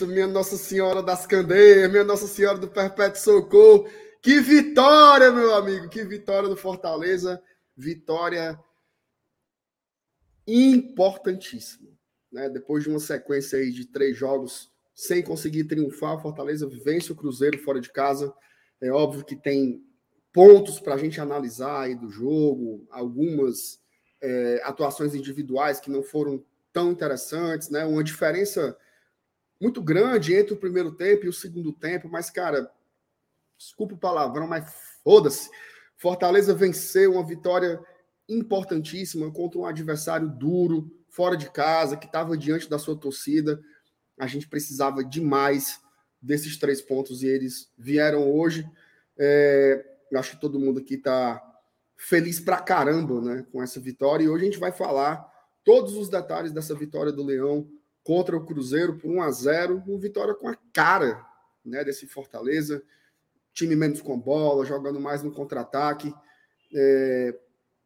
Cristo, minha Nossa Senhora das Candeias, minha Nossa Senhora do Perpétuo Socorro. Que vitória, meu amigo, que vitória do Fortaleza. Vitória importantíssima. Né? Depois de uma sequência aí de três jogos sem conseguir triunfar, o Fortaleza vence o Cruzeiro fora de casa. É óbvio que tem pontos para a gente analisar aí do jogo, algumas é, atuações individuais que não foram tão interessantes, né? Uma diferença muito grande entre o primeiro tempo e o segundo tempo, mas, cara, desculpa o palavrão, mas foda-se. Fortaleza venceu uma vitória importantíssima contra um adversário duro, fora de casa, que estava diante da sua torcida. A gente precisava demais desses três pontos e eles vieram hoje. É, acho que todo mundo aqui está feliz pra caramba né, com essa vitória. E hoje a gente vai falar todos os detalhes dessa vitória do Leão contra o Cruzeiro por 1 a 0 uma vitória com a cara né, desse Fortaleza. Time menos com bola, jogando mais no contra-ataque. É,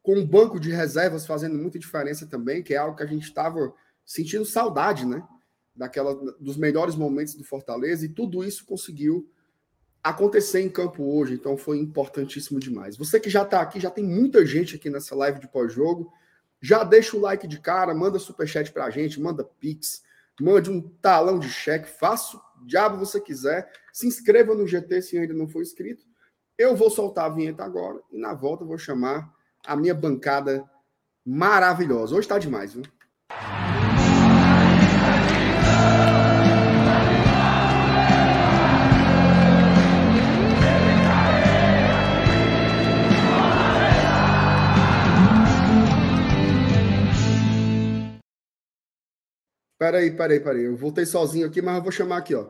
com um banco de reservas fazendo muita diferença também, que é algo que a gente estava sentindo saudade, né? Daquela, dos melhores momentos do Fortaleza, e tudo isso conseguiu acontecer em campo hoje, então foi importantíssimo demais. Você que já está aqui, já tem muita gente aqui nessa live de pós-jogo, já deixa o like de cara, manda superchat para a gente, manda pix, mande um talão de cheque, faça o diabo você quiser, se inscreva no GT se ainda não for inscrito. Eu vou soltar a vinheta agora e na volta vou chamar a minha bancada maravilhosa. Hoje está demais, viu? Peraí, peraí, peraí. Eu voltei sozinho aqui, mas eu vou chamar aqui, ó.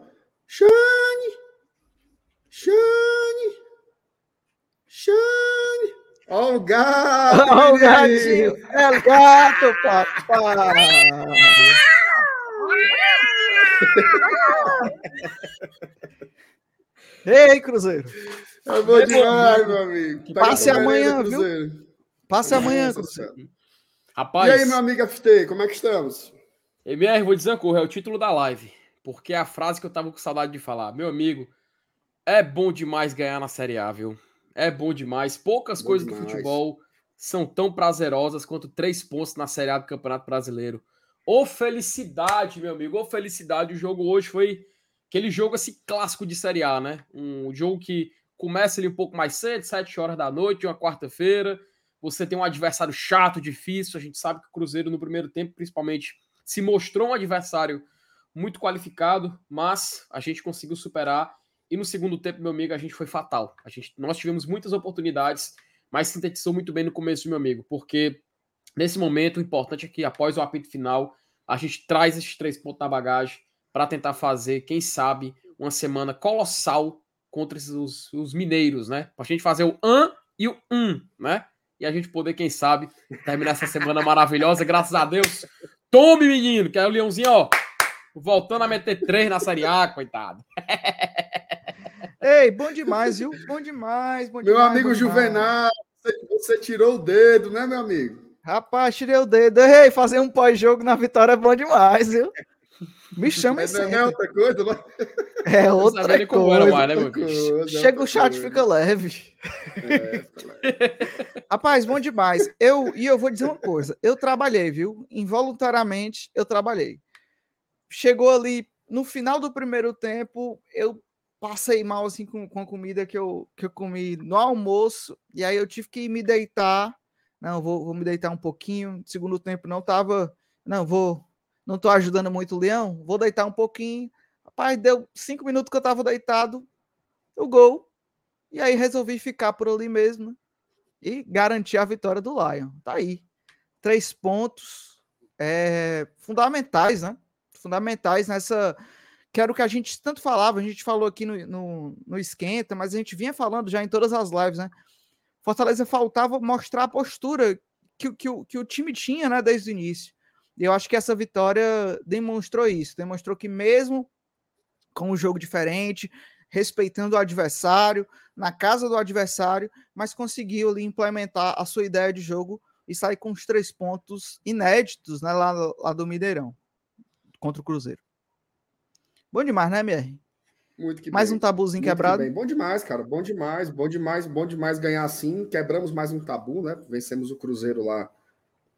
Xane! Xane! Xane! Ó o gato! Ó o gatinho! É o gato, papai! Ei, Cruzeiro! É bom é demais, meu amigo. Passe amanhã, viu? Passe amanhã, Cruzeiro. Rapaz. E aí, meu amigo FT, como é que estamos? MR, vou coisa, é o título da live. Porque é a frase que eu tava com saudade de falar. Meu amigo, é bom demais ganhar na Série A, viu? É bom demais. Poucas bom coisas demais. do futebol são tão prazerosas quanto três pontos na Série A do Campeonato Brasileiro. Ô felicidade, meu amigo, ô felicidade. O jogo hoje foi aquele jogo assim clássico de Série A, né? Um jogo que começa ali um pouco mais cedo, sete horas da noite, uma quarta-feira. Você tem um adversário chato, difícil. A gente sabe que o Cruzeiro no primeiro tempo, principalmente se mostrou um adversário muito qualificado, mas a gente conseguiu superar. E no segundo tempo, meu amigo, a gente foi fatal. A gente, nós tivemos muitas oportunidades, mas sintetizou muito bem no começo, meu amigo, porque nesse momento o importante é que após o apito final, a gente traz esses três pontos na bagagem para tentar fazer, quem sabe, uma semana colossal contra esses, os, os mineiros, né? Para a gente fazer o an e o um, né? E a gente poder, quem sabe, terminar essa semana maravilhosa, graças a Deus, Tome, menino, que é o Leãozinho, ó, voltando a meter três na Série A, coitado. Ei, bom demais, viu? Bom demais, bom Meu demais, amigo Juvenal, você, você, tirou o dedo, né, meu amigo? Rapaz, tirei o dedo. Ei, fazer um pós-jogo na vitória é bom demais, viu? Me chama isso. Não é outra coisa, não? É outra coisa. Mais, né, meu coisa, Chega o chat, fica leve. É, Rapaz, bom demais. Eu, e eu vou dizer uma coisa. Eu trabalhei, viu? Involuntariamente, eu trabalhei. Chegou ali, no final do primeiro tempo, eu passei mal, assim, com, com a comida que eu, que eu comi no almoço. E aí eu tive que me deitar. Não, vou, vou me deitar um pouquinho. Segundo tempo não tava... Não, vou não estou ajudando muito o Leão, vou deitar um pouquinho. Rapaz, deu cinco minutos que eu estava deitado, o gol. E aí resolvi ficar por ali mesmo e garantir a vitória do Lion. Tá aí. Três pontos é, fundamentais, né? Fundamentais nessa. Que era o que a gente tanto falava, a gente falou aqui no, no, no Esquenta, mas a gente vinha falando já em todas as lives, né? Fortaleza faltava mostrar a postura que, que, que, que o time tinha, né, desde o início. E eu acho que essa vitória demonstrou isso, demonstrou que mesmo com um jogo diferente, respeitando o adversário, na casa do adversário, mas conseguiu ali implementar a sua ideia de jogo e sair com os três pontos inéditos né, lá, lá do Mineirão. contra o Cruzeiro. Bom demais, né, MR? Muito que mais bem. um tabuzinho Muito quebrado. Que bom demais, cara. Bom demais, bom demais, bom demais ganhar assim. Quebramos mais um tabu, né? Vencemos o Cruzeiro lá,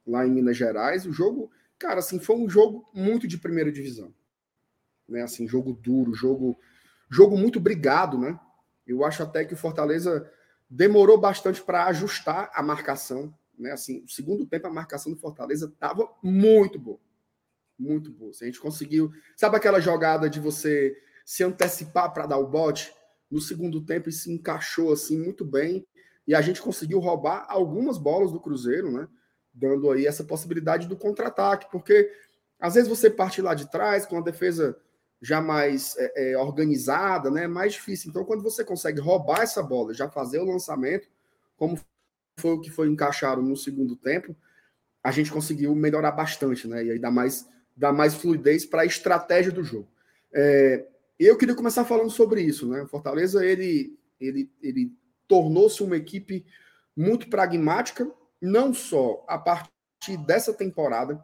lá em Minas Gerais. O jogo, cara, assim, foi um jogo muito de primeira divisão. Né? Assim, jogo duro, jogo, jogo muito brigado, né? Eu acho até que o Fortaleza demorou bastante para ajustar a marcação, né? Assim, o segundo tempo a marcação do Fortaleza estava muito boa. Muito boa. Se a gente conseguiu, sabe aquela jogada de você se antecipar para dar o bote. No segundo tempo, isso se encaixou assim muito bem. E a gente conseguiu roubar algumas bolas do Cruzeiro, né? Dando aí essa possibilidade do contra-ataque, porque às vezes você parte lá de trás com a defesa já mais é, é, organizada, né? Mais difícil. Então, quando você consegue roubar essa bola, já fazer o lançamento, como foi o que foi encaixado no segundo tempo, a gente conseguiu melhorar bastante, né? E aí dá mais, dá mais fluidez para a estratégia do jogo. É, eu queria começar falando sobre isso, né? Fortaleza ele ele, ele tornou-se uma equipe muito pragmática, não só a partir dessa temporada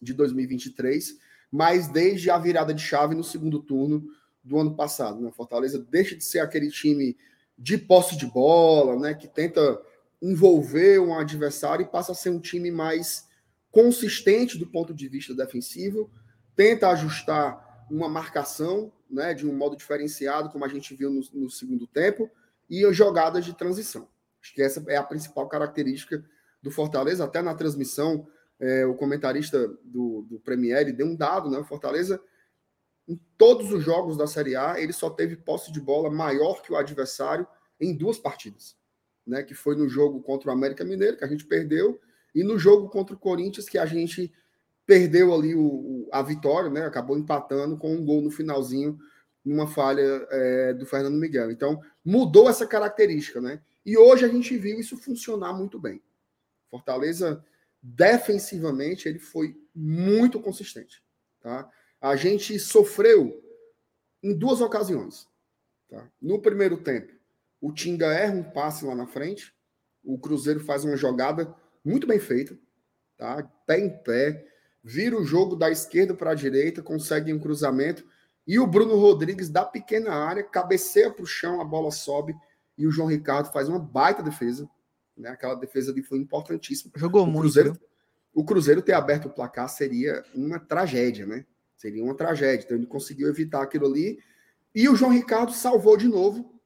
de 2023, mas desde a virada de chave no segundo turno do ano passado. Né? Fortaleza deixa de ser aquele time de posse de bola, né? Que tenta envolver um adversário e passa a ser um time mais consistente do ponto de vista defensivo, tenta ajustar uma marcação né, de um modo diferenciado, como a gente viu no, no segundo tempo, e jogadas de transição. Acho que essa é a principal característica do Fortaleza. Até na transmissão, é, o comentarista do, do Premier deu um dado, né? O Fortaleza, em todos os jogos da Série A, ele só teve posse de bola maior que o adversário em duas partidas. Né, que foi no jogo contra o América Mineiro, que a gente perdeu, e no jogo contra o Corinthians, que a gente perdeu ali o, o, a vitória, né? Acabou empatando com um gol no finalzinho, numa falha é, do Fernando Miguel. Então, mudou essa característica, né? E hoje a gente viu isso funcionar muito bem. Fortaleza, defensivamente, ele foi muito consistente. Tá? A gente sofreu em duas ocasiões. Tá? No primeiro tempo, o Tinga erra um passe lá na frente, o Cruzeiro faz uma jogada muito bem feita, tá? pé em pé, vira o jogo da esquerda para a direita, consegue um cruzamento e o Bruno Rodrigues da pequena área cabeceia para o chão, a bola sobe e o João Ricardo faz uma baita defesa. Né? Aquela defesa ali foi importantíssima. Jogou o Cruzeiro, muito. O Cruzeiro ter aberto o placar seria uma tragédia, né? Seria uma tragédia. Então ele conseguiu evitar aquilo ali. E o João Ricardo salvou de novo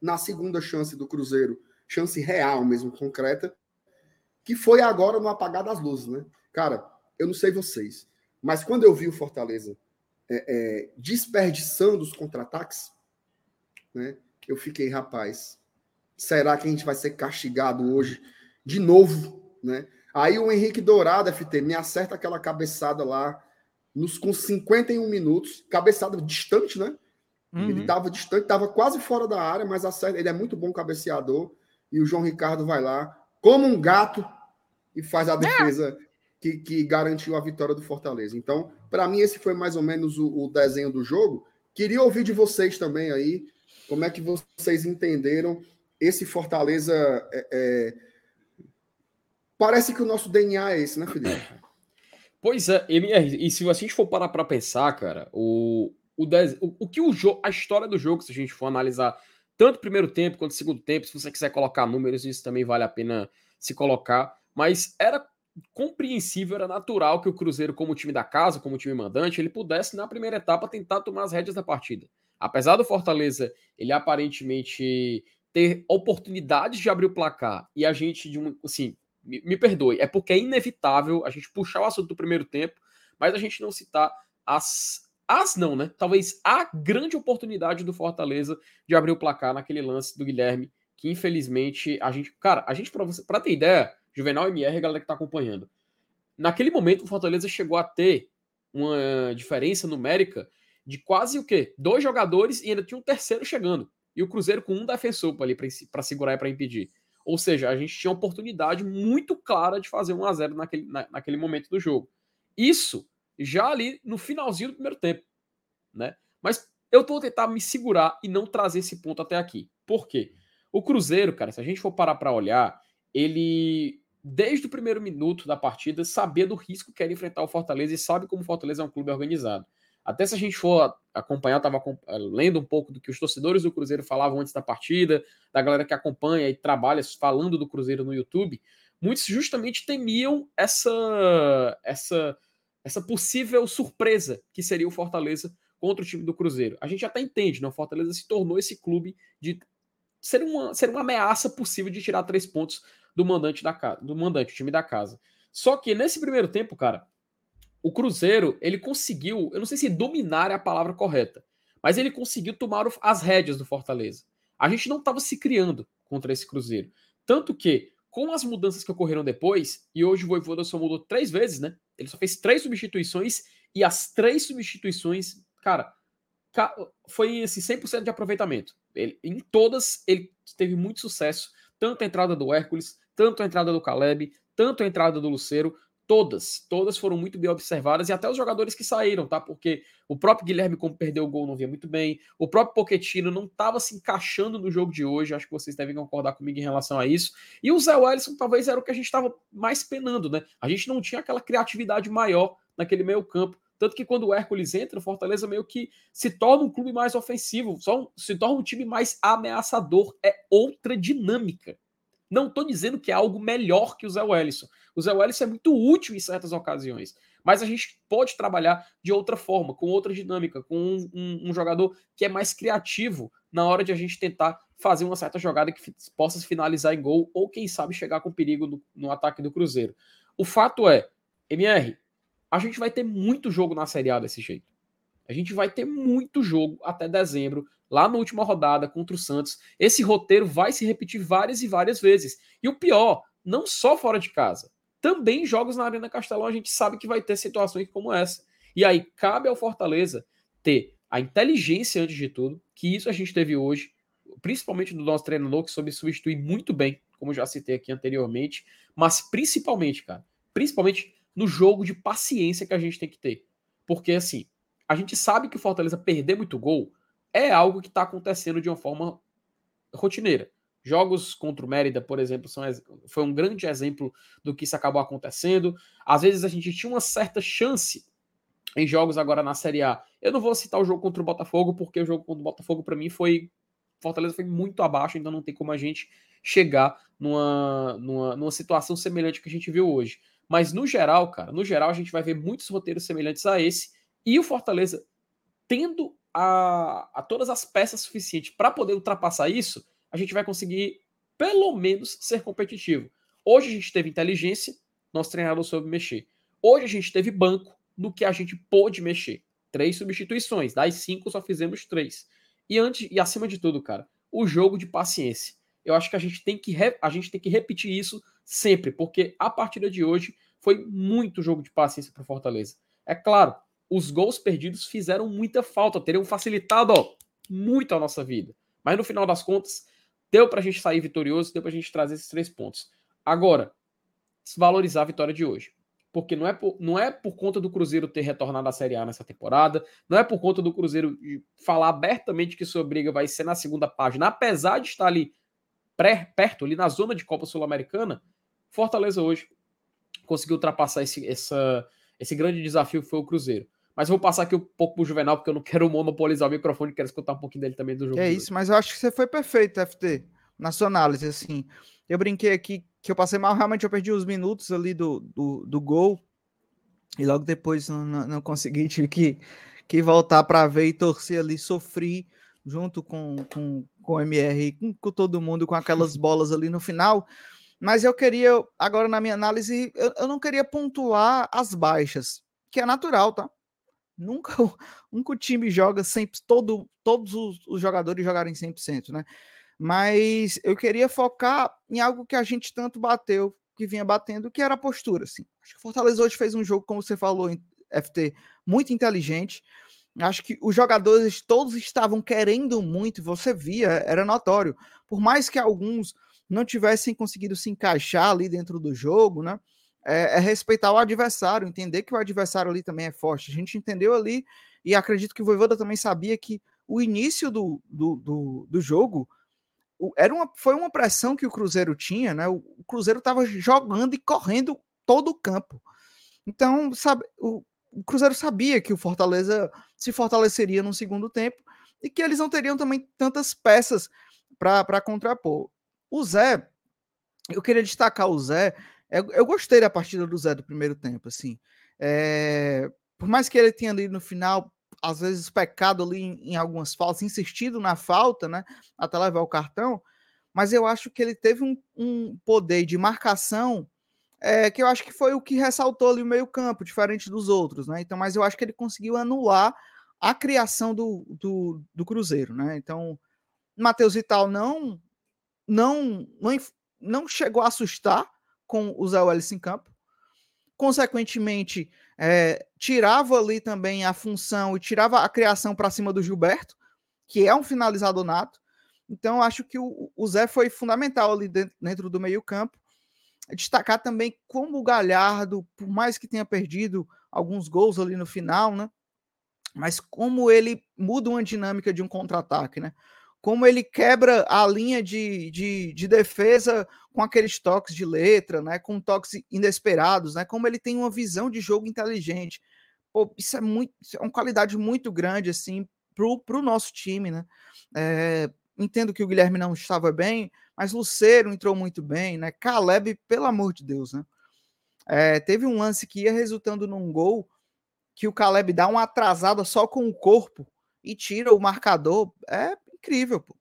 na segunda chance do Cruzeiro, chance real mesmo, concreta, que foi agora no apagar das luzes, né? Cara, eu não sei vocês, mas quando eu vi o Fortaleza é, é, desperdiçando os contra-ataques, né, eu fiquei, rapaz, será que a gente vai ser castigado hoje de novo? Né? Aí o Henrique Dourado, FT, me acerta aquela cabeçada lá, nos, com 51 minutos, cabeçada distante, né? Uhum. Ele estava distante, estava quase fora da área, mas acerta, ele é muito bom cabeceador. E o João Ricardo vai lá, como um gato, e faz a é. defesa que, que garantiu a vitória do Fortaleza. Então, para mim, esse foi mais ou menos o, o, desenho do jogo. Queria ouvir de vocês também aí, como é que vocês entenderam esse Fortaleza. É, é... Parece que o nosso DNA é esse, né, Felipe? Pois é, e se a gente for parar para pensar, cara, o, o, o, que o jogo, a história do jogo, se a gente for analisar tanto primeiro tempo quanto o segundo tempo, se você quiser colocar números, isso também vale a pena se colocar. Mas era compreensível, era natural que o Cruzeiro, como time da casa, como time mandante, ele pudesse, na primeira etapa, tentar tomar as rédeas da partida. Apesar do Fortaleza, ele aparentemente ter oportunidades de abrir o placar e a gente, de um, assim, me, me perdoe, é porque é inevitável a gente puxar o assunto do primeiro tempo, mas a gente não citar as, as não, né? Talvez a grande oportunidade do Fortaleza de abrir o placar naquele lance do Guilherme, que infelizmente a gente, cara, a gente para ter ideia, Juvenal MR, galera que tá acompanhando. Naquele momento, o Fortaleza chegou a ter uma diferença numérica de quase o quê? Dois jogadores e ainda tinha um terceiro chegando. E o Cruzeiro com um defensor ali para segurar e para impedir. Ou seja, a gente tinha uma oportunidade muito clara de fazer 1 a 0 naquele, na, naquele momento do jogo. Isso já ali no finalzinho do primeiro tempo, né? Mas eu tô tentar me segurar e não trazer esse ponto até aqui. Por quê? O Cruzeiro, cara, se a gente for parar para olhar, ele desde o primeiro minuto da partida, sabia do risco que era enfrentar o Fortaleza e sabe como o Fortaleza é um clube organizado. Até se a gente for acompanhar, estava eh, lendo um pouco do que os torcedores do Cruzeiro falavam antes da partida, da galera que acompanha e trabalha falando do Cruzeiro no YouTube, muitos justamente temiam essa essa essa possível surpresa que seria o Fortaleza contra o time do Cruzeiro. A gente até entende, né? O Fortaleza se tornou esse clube de ser uma, ser uma ameaça possível de tirar três pontos do mandante da casa, do mandante, o time da casa. Só que nesse primeiro tempo, cara, o Cruzeiro, ele conseguiu, eu não sei se dominar é a palavra correta, mas ele conseguiu tomar as rédeas do Fortaleza. A gente não estava se criando contra esse Cruzeiro. Tanto que, com as mudanças que ocorreram depois, e hoje o Voivoda só mudou três vezes, né? Ele só fez três substituições, e as três substituições, cara, foi esse 100% de aproveitamento. Ele, em todas, ele teve muito sucesso. Tanto a entrada do Hércules, tanto a entrada do Caleb, tanto a entrada do Luceiro. Todas, todas foram muito bem observadas e até os jogadores que saíram, tá? Porque o próprio Guilherme, como perdeu o gol, não via muito bem. O próprio Poquetino não estava se encaixando no jogo de hoje. Acho que vocês devem concordar comigo em relação a isso. E o Zé Wellison talvez era o que a gente estava mais penando, né? A gente não tinha aquela criatividade maior naquele meio campo. Tanto que quando o Hércules entra, o Fortaleza meio que se torna um clube mais ofensivo, só se torna um time mais ameaçador. É outra dinâmica. Não estou dizendo que é algo melhor que o Zé Wellison. O Zé Wellison é muito útil em certas ocasiões, mas a gente pode trabalhar de outra forma, com outra dinâmica, com um, um, um jogador que é mais criativo na hora de a gente tentar fazer uma certa jogada que possa finalizar em gol ou, quem sabe, chegar com perigo no, no ataque do Cruzeiro. O fato é, MR, a gente vai ter muito jogo na Série A desse jeito. A gente vai ter muito jogo até dezembro, lá na última rodada contra o Santos. Esse roteiro vai se repetir várias e várias vezes. E o pior, não só fora de casa, também jogos na Arena Castelão a gente sabe que vai ter situações como essa. E aí cabe ao Fortaleza ter a inteligência antes de tudo, que isso a gente teve hoje, principalmente do nosso treinador que soube substituir muito bem, como já citei aqui anteriormente, mas principalmente, cara, principalmente no jogo de paciência que a gente tem que ter. Porque assim, a gente sabe que o Fortaleza perder muito gol é algo que está acontecendo de uma forma rotineira. Jogos contra o Mérida, por exemplo, são, foi um grande exemplo do que isso acabou acontecendo. Às vezes a gente tinha uma certa chance em jogos agora na Série A. Eu não vou citar o jogo contra o Botafogo, porque o jogo contra o Botafogo, para mim, foi. Fortaleza foi muito abaixo, então não tem como a gente chegar numa, numa, numa situação semelhante que a gente viu hoje. Mas no geral, cara, no geral a gente vai ver muitos roteiros semelhantes a esse e o Fortaleza, tendo a, a todas as peças suficientes para poder ultrapassar isso, a gente vai conseguir, pelo menos, ser competitivo. Hoje a gente teve inteligência, nosso treinador soube mexer. Hoje a gente teve banco no que a gente pôde mexer. Três substituições, das cinco só fizemos três. E antes e acima de tudo, cara, o jogo de paciência. Eu acho que a gente tem que, a gente tem que repetir isso sempre, porque a partida de hoje foi muito jogo de paciência para Fortaleza. É claro, os gols perdidos fizeram muita falta, teriam facilitado ó, muito a nossa vida. Mas no final das contas, deu para a gente sair vitorioso, deu para a gente trazer esses três pontos. Agora, valorizar a vitória de hoje. Porque não é, por, não é por conta do Cruzeiro ter retornado à Série A nessa temporada, não é por conta do Cruzeiro falar abertamente que sua briga vai ser na segunda página, apesar de estar ali pré, perto, ali na zona de Copa Sul-Americana, Fortaleza hoje conseguiu ultrapassar esse, essa, esse grande desafio que foi o Cruzeiro. Mas vou passar aqui um pouco pro Juvenal, porque eu não quero monopolizar o microfone, quero escutar um pouquinho dele também do jogo. É isso, mas eu acho que você foi perfeito, FT, na sua análise, assim. Eu brinquei aqui que eu passei mal, realmente eu perdi os minutos ali do, do, do gol, e logo depois não, não, consegui, tive que, que voltar para ver e torcer ali, sofri junto com, com, com o MR, com, com todo mundo, com aquelas bolas ali no final. Mas eu queria, agora na minha análise, eu, eu não queria pontuar as baixas, que é natural, tá? Nunca, nunca o time joga sempre, todo, todos os, os jogadores jogarem 100%, né? Mas eu queria focar em algo que a gente tanto bateu, que vinha batendo, que era a postura, assim. Acho que o Fortaleza hoje fez um jogo, como você falou, em FT, muito inteligente. Acho que os jogadores todos estavam querendo muito, você via, era notório. Por mais que alguns não tivessem conseguido se encaixar ali dentro do jogo, né? É, é, respeitar o adversário, entender que o adversário ali também é forte. A gente entendeu ali, e acredito que o Voivoda também sabia que o início do, do, do, do jogo era uma, foi uma pressão que o Cruzeiro tinha, né? O, o Cruzeiro estava jogando e correndo todo o campo. Então, sabe, o, o Cruzeiro sabia que o Fortaleza se fortaleceria no segundo tempo e que eles não teriam também tantas peças para contrapor. O Zé, eu queria destacar o Zé, eu, eu, gostei da partida do Zé do primeiro tempo, assim. É, por mais que ele tenha ali no final, às vezes pecado ali em, em, algumas faltas, insistido na falta, né, até levar o cartão, mas eu acho que ele teve um, um poder de marcação é, que eu acho que foi o que ressaltou ali o meio campo, diferente dos outros, né? Então, mas eu acho que ele conseguiu anular a criação do, do, do Cruzeiro, né? Então, Matheus Vital não, não, não, não chegou a assustar com o Zé Welles em campo. Consequentemente, é, tirava ali também a função e tirava a criação para cima do Gilberto, que é um finalizador nato. Então, acho que o, o Zé foi fundamental ali dentro, dentro do meio-campo destacar também como o Galhardo, por mais que tenha perdido alguns gols ali no final, né? Mas como ele muda uma dinâmica de um contra-ataque, né? Como ele quebra a linha de, de, de, defesa com aqueles toques de letra, né? Com toques inesperados, né? Como ele tem uma visão de jogo inteligente. Pô, isso é muito, isso é uma qualidade muito grande, assim, pro, pro nosso time, né? É, entendo que o Guilherme não estava bem, mas Luceiro entrou muito bem, né? Caleb, pelo amor de Deus, né? É, teve um lance que ia resultando num gol que o Caleb dá uma atrasada só com o corpo e tira o marcador. É incrível, pô.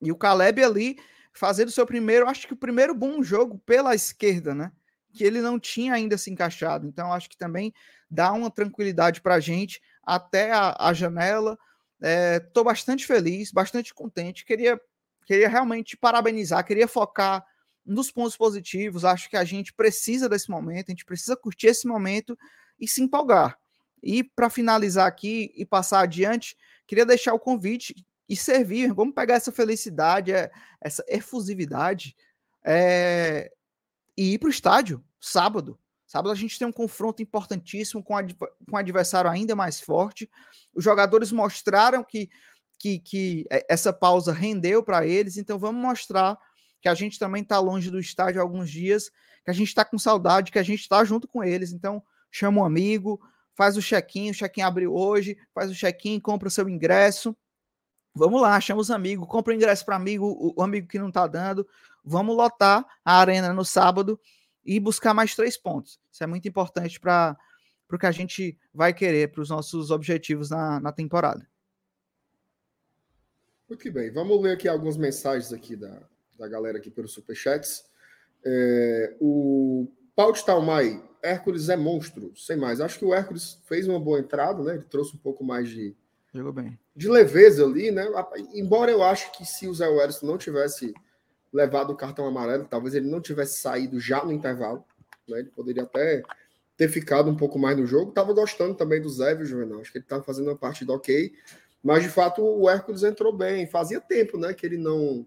E o Caleb ali fazendo seu primeiro, acho que o primeiro bom jogo pela esquerda, né? Que ele não tinha ainda se encaixado. Então, acho que também dá uma tranquilidade para a gente até a, a janela. Estou é, bastante feliz, bastante contente. Queria queria realmente parabenizar, queria focar nos pontos positivos. Acho que a gente precisa desse momento, a gente precisa curtir esse momento e se empolgar. E para finalizar aqui e passar adiante, queria deixar o convite e servir. Vamos pegar essa felicidade, é, essa efusividade é, e ir para o estádio sábado. Sábado a gente tem um confronto importantíssimo com, com um adversário ainda mais forte. Os jogadores mostraram que que, que é, essa pausa rendeu para eles, então vamos mostrar que a gente também está longe do estádio há alguns dias, que a gente está com saudade, que a gente está junto com eles. Então, chama um amigo, faz o check-in, o check-in abriu hoje, faz o check-in, compra o seu ingresso. Vamos lá, chama os amigos, compra o ingresso para amigo, o, amigo que não está dando. Vamos lotar a arena no sábado e buscar mais três pontos. Isso é muito importante para o que a gente vai querer, para os nossos objetivos na, na temporada. Muito bem, vamos ler aqui algumas mensagens aqui da, da galera aqui pelos superchats. É, o Paulo Talmai, Hércules é monstro, sem mais. Acho que o Hércules fez uma boa entrada, né? Ele trouxe um pouco mais de, Jogou bem. de leveza ali, né? Embora eu acho que se o Zé Welles não tivesse levado o cartão amarelo, talvez ele não tivesse saído já no intervalo, né? Ele poderia até ter ficado um pouco mais no jogo. Tava gostando também do Zé, viu, Juvenal? Acho que ele estava fazendo uma partida ok. Mas de fato o Hércules entrou bem. Fazia tempo, né, que ele não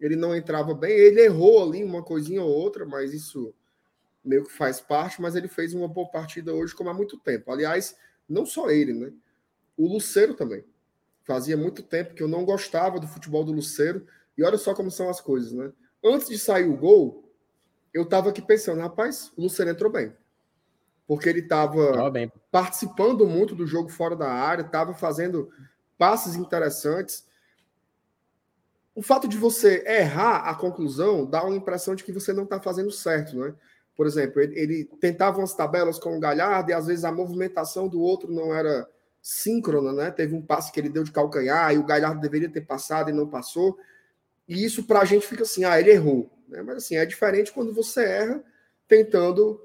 ele não entrava bem. Ele errou ali uma coisinha ou outra, mas isso meio que faz parte. Mas ele fez uma boa partida hoje, como há muito tempo. Aliás, não só ele, né? O Luceiro também. Fazia muito tempo que eu não gostava do futebol do Luceiro. E olha só como são as coisas, né? Antes de sair o gol, eu estava aqui pensando, rapaz, o Luceiro entrou bem porque ele estava participando muito do jogo fora da área, estava fazendo passes interessantes. O fato de você errar a conclusão dá uma impressão de que você não está fazendo certo, né? Por exemplo, ele, ele, tentava umas tabelas com o Galhardo e às vezes a movimentação do outro não era síncrona, né? Teve um passe que ele deu de calcanhar e o Galhardo deveria ter passado e não passou. E isso para a gente fica assim, ah, ele errou. Né? Mas assim, é diferente quando você erra tentando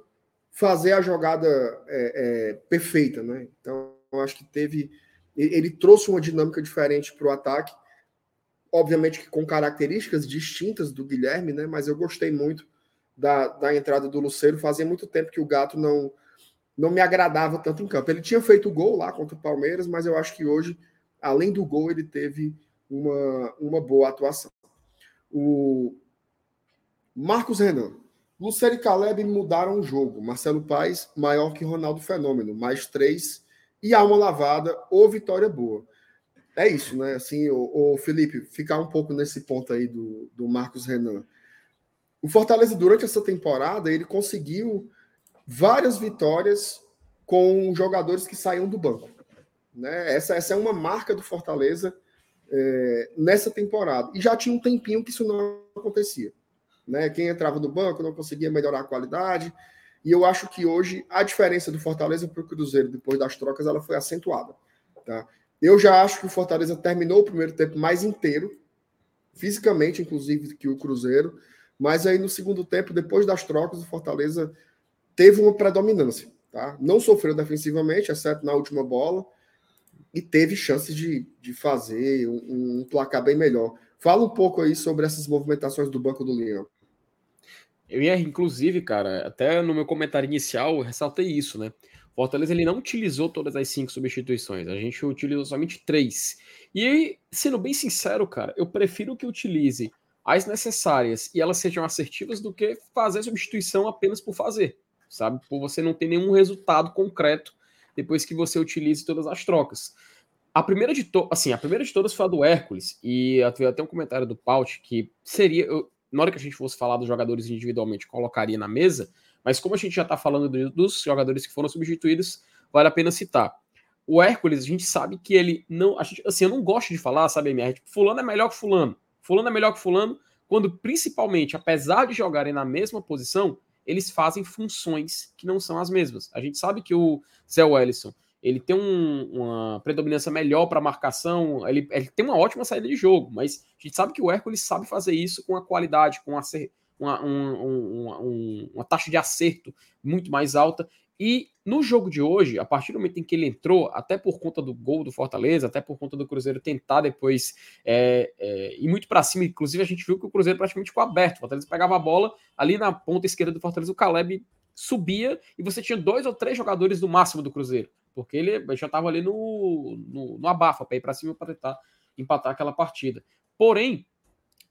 fazer a jogada é, é, perfeita, né? Então, eu acho que teve. Ele trouxe uma dinâmica diferente para o ataque, obviamente que com características distintas do Guilherme, né? Mas eu gostei muito da, da entrada do Luceiro. Fazia muito tempo que o Gato não, não me agradava tanto em campo. Ele tinha feito gol lá contra o Palmeiras, mas eu acho que hoje, além do gol, ele teve uma, uma boa atuação. O Marcos Renan. Lucero e Caleb mudaram o jogo. Marcelo Paes, maior que Ronaldo Fenômeno, mais três. E alma lavada ou vitória boa. é isso, né? Assim, o, o, Felipe, ficar um pouco nesse ponto aí do, do Marcos Renan. O Fortaleza, durante essa temporada, ele conseguiu várias vitórias com jogadores que saíam do banco. Né? Essa, essa é uma marca do Fortaleza é, nessa temporada. E já tinha um tempinho que isso não acontecia. Né? Quem entrava no banco não conseguia melhorar a qualidade. E eu acho que hoje a diferença do Fortaleza para o Cruzeiro, depois das trocas, ela foi acentuada. Tá? Eu já acho que o Fortaleza terminou o primeiro tempo mais inteiro, fisicamente, inclusive, que o Cruzeiro. Mas aí no segundo tempo, depois das trocas, o Fortaleza teve uma predominância. Tá? Não sofreu defensivamente, exceto na última bola, e teve chances de, de fazer um, um placar bem melhor. Fala um pouco aí sobre essas movimentações do Banco do Leão. Eu ia, inclusive, cara, até no meu comentário inicial, eu ressaltei isso, né? Fortaleza ele não utilizou todas as cinco substituições, a gente utilizou somente três. E sendo bem sincero, cara, eu prefiro que utilize as necessárias e elas sejam assertivas do que fazer substituição apenas por fazer, sabe? Por você não ter nenhum resultado concreto depois que você utilize todas as trocas. A primeira de to assim, a primeira de todas foi a do Hércules, e até um comentário do Paut que seria, eu, na hora que a gente fosse falar dos jogadores individualmente, colocaria na mesa, mas como a gente já está falando dos jogadores que foram substituídos, vale a pena citar. O Hércules, a gente sabe que ele não. A gente, assim, eu não gosto de falar, sabe, MR? Tipo, fulano é melhor que fulano. Fulano é melhor que fulano, quando principalmente, apesar de jogarem na mesma posição, eles fazem funções que não são as mesmas. A gente sabe que o Zé Wellison ele tem um, uma predominância melhor para marcação, ele, ele, tem uma ótima saída de jogo, mas a gente sabe que o Hércules sabe fazer isso com a qualidade, com uma, um, um, uma taxa de acerto muito mais alta. E no jogo de hoje, a partir do momento em que ele entrou, até por conta do gol do Fortaleza, até por conta do Cruzeiro tentar depois é, é, ir muito para cima, inclusive a gente viu que o Cruzeiro praticamente ficou aberto. O Fortaleza pegava a bola ali na ponta esquerda do Fortaleza, o Caleb subia e você tinha dois ou três jogadores do máximo do Cruzeiro porque ele já estava ali no, no, no abafa para ir para cima para tentar empatar aquela partida. Porém,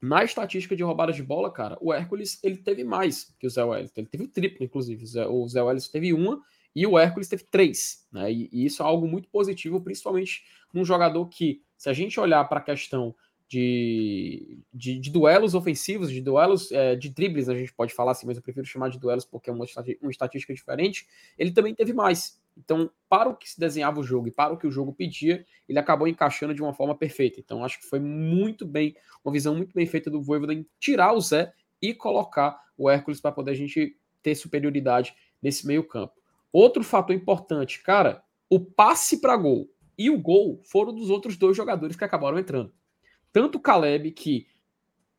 na estatística de roubadas de bola, cara, o Hércules ele teve mais que o Zé Wellington. Ele teve o triplo, inclusive. O Zé Wellington teve uma e o Hércules teve três. Né? E, e isso é algo muito positivo, principalmente num jogador que, se a gente olhar para a questão de, de, de, duelos ofensivos, de duelos é, de dribles, a gente pode falar assim, mas eu prefiro chamar de duelos porque é uma, uma estatística diferente. Ele também teve mais. Então, para o que se desenhava o jogo e para o que o jogo pedia, ele acabou encaixando de uma forma perfeita. Então, acho que foi muito bem, uma visão muito bem feita do Voivoda em tirar o Zé e colocar o Hércules para poder a gente ter superioridade nesse meio campo. Outro fator importante, cara, o passe para gol e o gol foram dos outros dois jogadores que acabaram entrando. Tanto o Caleb que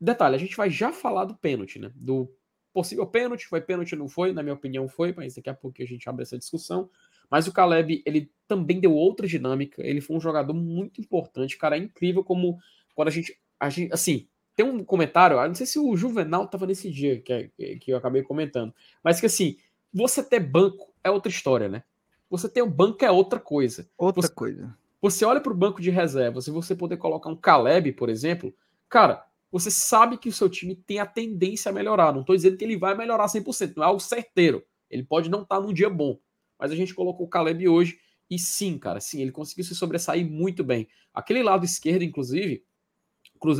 detalhe, a gente vai já falar do pênalti, né? Do possível pênalti, foi pênalti, não foi? Na minha opinião, foi, mas daqui a pouco a gente abre essa discussão. Mas o Caleb, ele também deu outra dinâmica. Ele foi um jogador muito importante, cara. É incrível como quando a gente. A gente assim, tem um comentário, não sei se o Juvenal estava nesse dia que, que eu acabei comentando, mas que assim, você ter banco é outra história, né? Você ter um banco é outra coisa. Outra você, coisa. Você olha para o banco de reservas e você poder colocar um Caleb, por exemplo, cara, você sabe que o seu time tem a tendência a melhorar. Não estou dizendo que ele vai melhorar 100%, não é algo certeiro. Ele pode não estar tá num dia bom, mas a gente colocou o Caleb hoje e sim, cara, sim, ele conseguiu se sobressair muito bem. Aquele lado esquerdo, inclusive,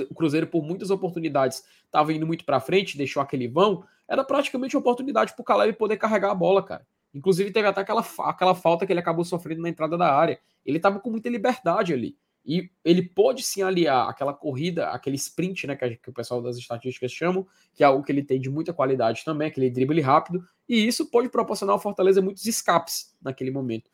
o Cruzeiro por muitas oportunidades estava indo muito para frente, deixou aquele vão, era praticamente oportunidade para o Caleb poder carregar a bola, cara. Inclusive teve até aquela, aquela falta que ele acabou sofrendo na entrada da área. Ele estava com muita liberdade ali. E ele pode sim aliar aquela corrida, aquele sprint, né, que, que, o pessoal das estatísticas chamam, que é algo que ele tem de muita qualidade também, aquele drible rápido, e isso pode proporcionar ao Fortaleza muitos escapes naquele momento.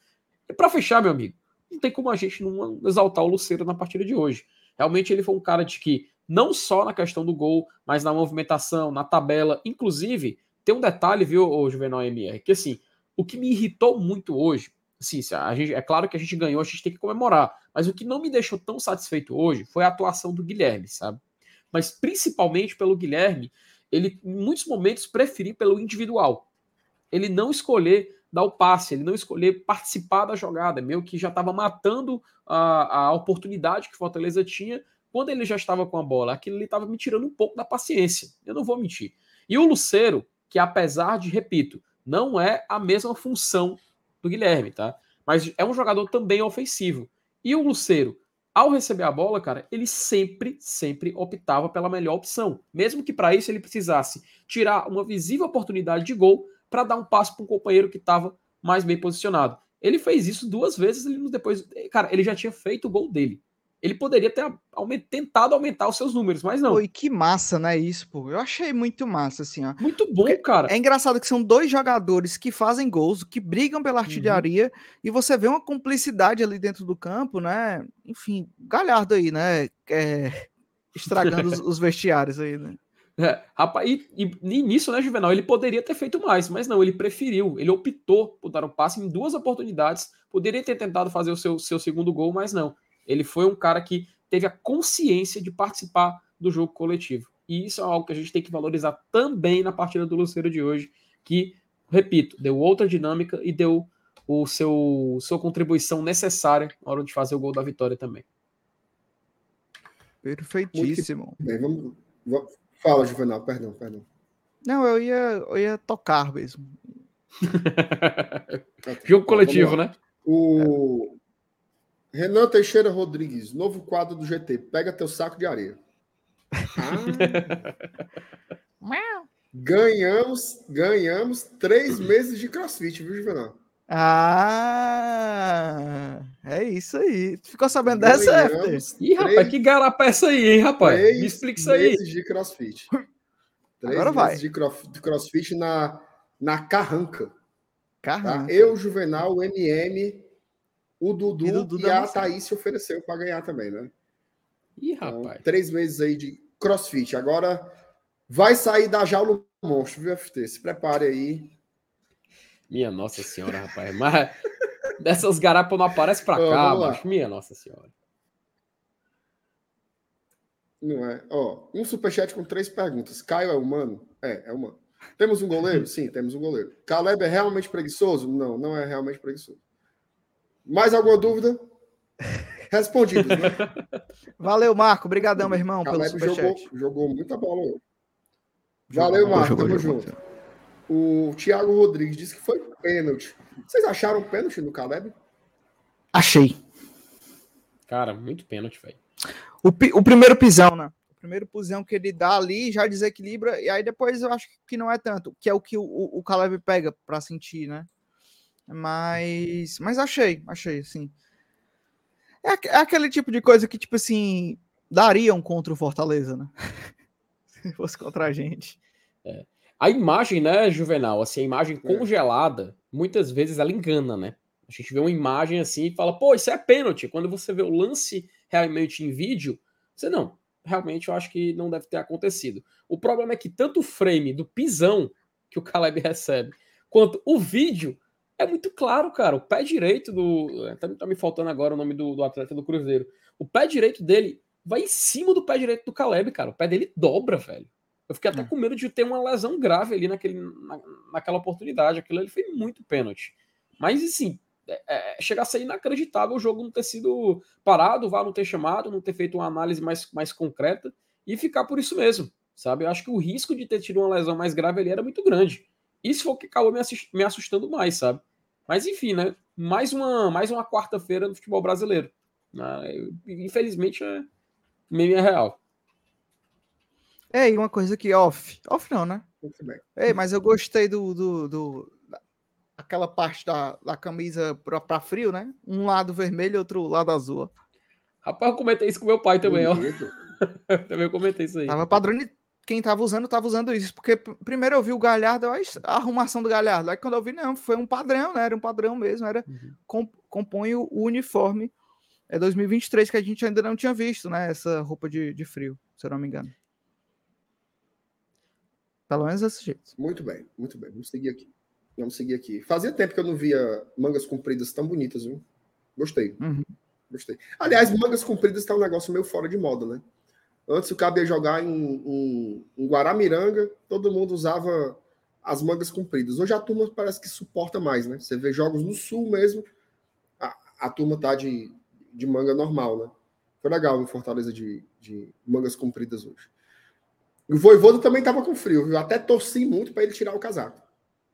E para fechar, meu amigo, não tem como a gente não exaltar o Luceiro na partida de hoje. Realmente ele foi um cara de que, não só na questão do gol, mas na movimentação, na tabela, inclusive, tem um detalhe, viu, o Juvenal MR, que assim, o que me irritou muito hoje, Sim, a gente, é claro que a gente ganhou, a gente tem que comemorar. Mas o que não me deixou tão satisfeito hoje foi a atuação do Guilherme, sabe? Mas principalmente pelo Guilherme, ele em muitos momentos preferiu pelo individual. Ele não escolher dar o passe, ele não escolher participar da jogada, meio que já estava matando a, a oportunidade que o Fortaleza tinha quando ele já estava com a bola. Aquilo ele estava me tirando um pouco da paciência. Eu não vou mentir. E o Luceiro, que apesar de, repito, não é a mesma função do Guilherme, tá? Mas é um jogador também ofensivo. E o Luceiro, ao receber a bola, cara, ele sempre, sempre optava pela melhor opção. Mesmo que para isso ele precisasse tirar uma visível oportunidade de gol para dar um passo para um companheiro que estava mais bem posicionado. Ele fez isso duas vezes ele depois. Cara, ele já tinha feito o gol dele. Ele poderia ter aument, tentado aumentar os seus números, mas não. Pô, que massa, né? Isso, pô. Eu achei muito massa, assim, ó. Muito bom, Porque cara. É engraçado que são dois jogadores que fazem gols, que brigam pela uhum. artilharia, uhum. e você vê uma cumplicidade ali dentro do campo, né? Enfim, galhardo aí, né? É, estragando os, os, vestiários aí, né? É, rapaz, e, e, e, nisso, né, Juvenal? Ele poderia ter feito mais, mas não, ele preferiu, ele optou por dar o passe em duas oportunidades. Poderia ter tentado fazer o seu, seu segundo gol, mas não. Ele foi um cara que teve a consciência de participar do jogo coletivo. E isso é algo que a gente tem que valorizar também na partida do Luceiro de hoje, que, repito, deu outra dinâmica e deu o seu sua contribuição necessária na hora de fazer o gol da vitória também. Perfeitíssimo. Bem, vamos, vamos, Fala, Juvenal, perdão, perdão. Não, eu ia, eu ia tocar mesmo. Jogo coletivo, né? O Renan Teixeira Rodrigues, novo quadro do GT. Pega teu saco de areia. Ah. ganhamos, ganhamos três meses de crossfit, viu, Juvenal? Ah, é isso aí. Tu ficou sabendo dessa, After? Ih, rapaz, que garapa é essa aí, hein, rapaz? Me explica isso aí. de crossfit. Três Agora vai. De, de crossfit na, na Carranca. Carranca. Tá? Eu, Juvenal, o MM, o Dudu e, Dudu e a Thaís se ofereceu para ganhar também, né? Ih, então, rapaz. três meses aí de crossfit. Agora vai sair da jaula monstro, viu, FT? Se prepare aí minha nossa senhora, rapaz. Mas dessas garapas não aparece pra oh, cá, mas minha nossa senhora. Não é. Ó, um superchat com três perguntas. Caio é humano? É, é humano. Temos um goleiro? Sim, temos um goleiro. Caleb é realmente preguiçoso? Não, não é realmente preguiçoso. Mais alguma dúvida? Respondido, né? Valeu, Marco. Obrigadão, meu irmão, Caleb pelo. Jogou, jogou muita bola. Valeu, Marco. Jogou, Tamo jogou, junto. O Thiago Rodrigues disse que foi pênalti. Vocês acharam pênalti no Caleb? Achei. Cara, muito pênalti, velho. O, o primeiro pisão, né? O primeiro pisão que ele dá ali já desequilibra, e aí depois eu acho que não é tanto, que é o que o, o Caleb pega para sentir, né? Mas, mas achei, achei, assim. É, é aquele tipo de coisa que, tipo assim, dariam contra o Fortaleza, né? Se fosse contra a gente. É. A imagem, né, Juvenal, assim, a imagem é. congelada, muitas vezes ela engana, né? A gente vê uma imagem assim e fala, pô, isso é pênalti. Quando você vê o lance realmente em vídeo, você não, realmente eu acho que não deve ter acontecido. O problema é que tanto o frame do pisão que o Caleb recebe, quanto o vídeo, é muito claro, cara. O pé direito do. É, tá, tá me faltando agora o nome do, do atleta do Cruzeiro. O pé direito dele vai em cima do pé direito do Caleb, cara. O pé dele dobra, velho. Eu fiquei até é. com medo de ter uma lesão grave ali naquele, na, naquela oportunidade. Aquilo ali foi muito pênalti. Mas, assim, é, é, chega a ser inacreditável o jogo não ter sido parado, o VAR não ter chamado, não ter feito uma análise mais, mais concreta e ficar por isso mesmo, sabe? Eu acho que o risco de ter tido uma lesão mais grave ali era muito grande. Isso foi o que acabou me, me assustando mais, sabe? Mas enfim, né? Mais uma, mais uma quarta-feira no futebol brasileiro. Né? Infelizmente é meio real. É, e uma coisa que off. Off não, né? Muito bem. Ei, mas eu gostei do. do, do aquela parte da, da camisa pra, pra frio, né? Um lado vermelho e outro lado azul. Rapaz, eu comentei isso com meu pai também, ó. também comentei isso aí. Tava padrão quem tava usando, tava usando isso. Porque primeiro eu vi o Galhardo, a arrumação do Galhardo. Aí quando eu vi, não, foi um padrão, né? Era um padrão mesmo. Era uhum. compõe o uniforme. É 2023 que a gente ainda não tinha visto, né? Essa roupa de, de frio, se eu não me engano. Pelo menos desse jeito. Muito bem, muito bem. Vamos seguir aqui. Vamos seguir aqui. Fazia tempo que eu não via mangas compridas tão bonitas, viu? Gostei. Uhum. Gostei. Aliás, mangas compridas está um negócio meio fora de moda, né? Antes o cabo ia jogar em, em, Guaramiranga, todo mundo usava as mangas compridas. Hoje a turma parece que suporta mais, né? Você vê jogos no sul mesmo, a, a turma tá de, de manga normal, né? Foi legal em Fortaleza de, de mangas compridas hoje. O Voivodo também estava com frio, eu até torci muito para ele tirar o casaco.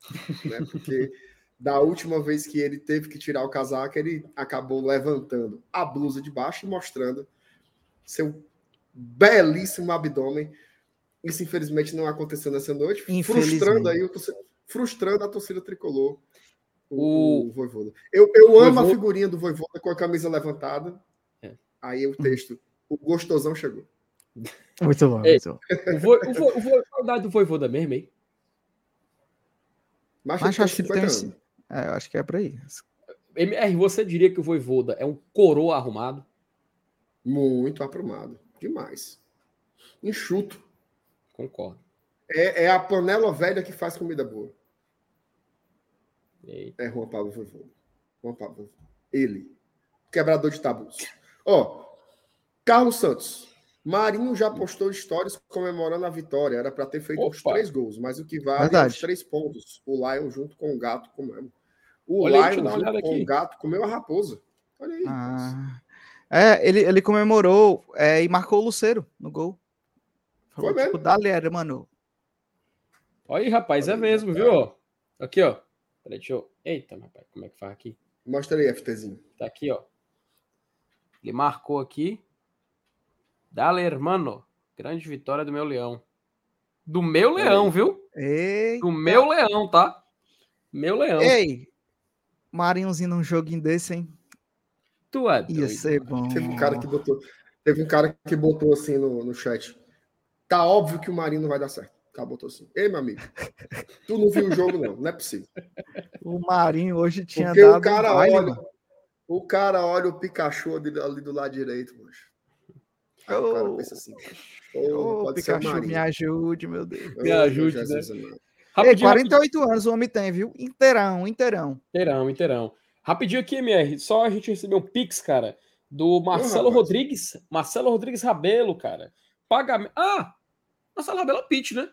Né? Porque da última vez que ele teve que tirar o casaco, ele acabou levantando a blusa de baixo e mostrando seu belíssimo abdômen. Isso, infelizmente, não aconteceu nessa noite, frustrando aí o frustrando a torcida tricolor, o, o Voivoda. Eu, eu amo a figurinha do Voivoda com a camisa levantada. É. Aí o texto, o gostosão chegou. Muito bom. Muito bom. O, vo, o, vo, o, vo, do Voivoda mesmo, hein? Mas, Mas acho que tem é, eu acho que é por aí. MR, você diria que o Voivoda é um coroa arrumado? Muito aprumado. Demais. Enxuto. Concordo. É, é a panela velha que faz comida boa. Eita. É Juan Pablo Voivoda. Juan Pablo. Ele. Quebrador de tabus. Ó, Carlos Santos. Marinho já postou histórias comemorando a vitória. Era para ter feito Opa. os três gols, mas o que vale Verdade. é os três pontos. O Lion junto com o gato comeu. O Olha Lion junto com aqui. o gato comeu a raposa. Olha aí. Ah. É, ele, ele comemorou é, e marcou o Luceiro no gol. Falou, Foi tipo, mesmo. Dale, mano. Olha aí, rapaz, é mesmo, viu? Aqui, ó. Peraí, deixa eu. Eita, rapaz, como é que faz aqui? Mostra aí, FTzinho. Tá aqui, ó. Ele marcou aqui. Dale, hermano. Grande vitória do meu leão. Do meu leão, viu? Eita. Do meu leão, tá? Meu leão. Ei, Marinhozinho num joguinho desse, hein? Tu é doido. Ia ser bom. Teve um cara que botou, teve um cara que botou assim no, no chat. Tá óbvio que o Marinho não vai dar certo. Cara, botou assim. Ei, meu amigo, tu não viu o jogo, não. Não é possível. O Marinho hoje tinha Porque dado o cara um baile, olha, mano. o cara olha o Pikachu ali, ali do lado direito, mancho. Aí oh, o cara pensa assim. Oh, Pikachu, me ajude, meu Deus. Me ajude, né? Rapidinho, 48 rapidinho. anos o homem tem, viu? Inteirão, inteirão. Inteirão, inteirão. Rapidinho aqui, MR. Só a gente recebeu um pix, cara, do Marcelo Rodrigues. Marcelo Rodrigues Rabelo, cara. Pagamento. Ah! Marcelo Rabelo é o Pitch, né?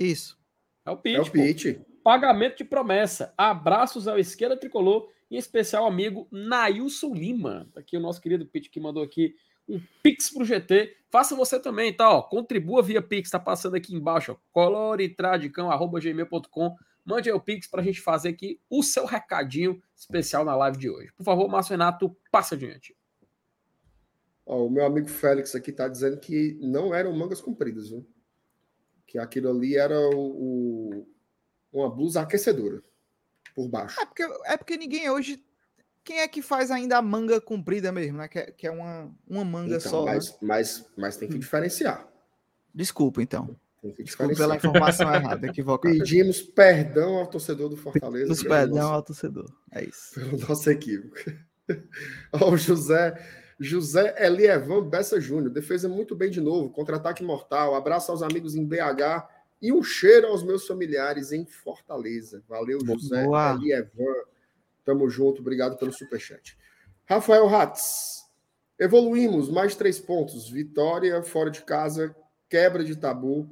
Isso. É o Pitch. É o Pitch. Pagamento de promessa. Abraços ao Esquerda Tricolor, em especial amigo Nailson Lima. Tá aqui o nosso querido Pitch que mandou aqui um Pix pro GT. Faça você também, tá? Ó, contribua via Pix, tá passando aqui embaixo, ó, coloritradicão.gmail.com. Mande aí o Pix pra gente fazer aqui o seu recadinho especial na live de hoje. Por favor, Márcio Renato, passa adiante. Ó, o meu amigo Félix aqui tá dizendo que não eram mangas compridas, viu? Que aquilo ali era o, o uma blusa aquecedora por baixo. É porque, é porque ninguém hoje quem é que faz ainda a manga comprida mesmo, né? Que é, que é uma, uma manga então, só. Mas, né? mas, mas tem que diferenciar. Desculpa, então. Desculpa pela informação errada, equivocada. Pedimos perdão ao torcedor do Fortaleza. Pedimos perdão nosso, ao torcedor. É isso. Pelo nosso equívoco. o José. José Elievan Bessa Júnior. Defesa muito bem de novo. Contra-ataque mortal. Abraço aos amigos em BH e um cheiro aos meus familiares em Fortaleza. Valeu, José Boa. Elievan. Tamo junto, obrigado pelo superchat. Rafael Ratz. Evoluímos, mais três pontos. Vitória fora de casa, quebra de tabu.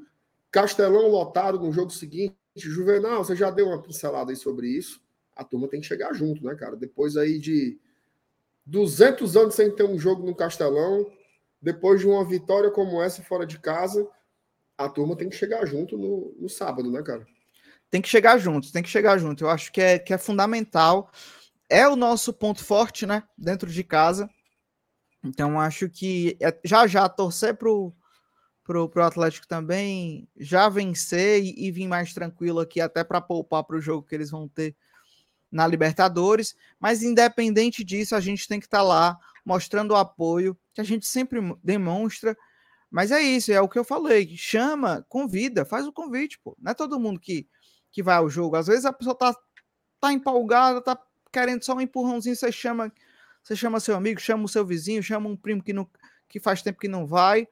Castelão lotado no jogo seguinte. Juvenal, você já deu uma pincelada aí sobre isso. A turma tem que chegar junto, né, cara? Depois aí de 200 anos sem ter um jogo no Castelão, depois de uma vitória como essa fora de casa, a turma tem que chegar junto no, no sábado, né, cara? tem que chegar juntos, tem que chegar junto. Eu acho que é, que é fundamental. É o nosso ponto forte, né? Dentro de casa. Então, acho que é, já já torcer pro, pro, pro Atlético também, já vencer e, e vir mais tranquilo aqui, até para poupar para o jogo que eles vão ter na Libertadores. Mas, independente disso, a gente tem que estar tá lá mostrando o apoio que a gente sempre demonstra. Mas é isso, é o que eu falei. Chama, convida, faz o convite, pô. Não é todo mundo que que vai ao jogo. Às vezes a pessoa tá, tá empolgada, tá querendo só um empurrãozinho, você chama, você chama seu amigo, chama o seu vizinho, chama um primo que, não, que faz tempo que não vai.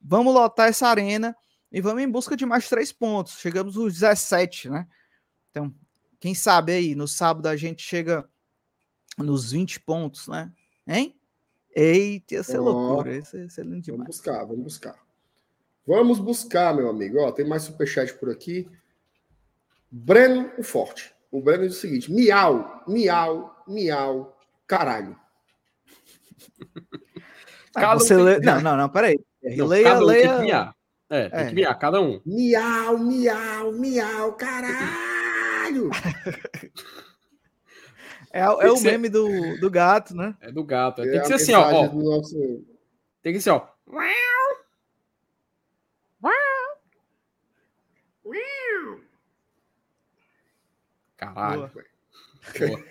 Vamos lotar essa arena e vamos em busca de mais três pontos. Chegamos nos 17, né? Então, quem sabe aí, no sábado a gente chega nos 20 pontos, né? Hein? Eita, ia ser oh, loucura. Ia ser, ia ser lindo demais. Vamos buscar, vamos buscar. Vamos buscar, meu amigo. Ó, tem mais superchat por aqui. Breno o Forte. O Breno diz o seguinte: miau, miau, miau, caralho. Ah, você lê... Não, não, não, peraí. Não, leia, cada um leia. Tem que miar. É, tem é. que miar, cada um. Miau, miau, miau, caralho. É, é o ser... meme do, do gato, né? É do gato. É. Tem que ser assim, ó. ó. Nosso... Tem que ser, ó. Caralho. Boa.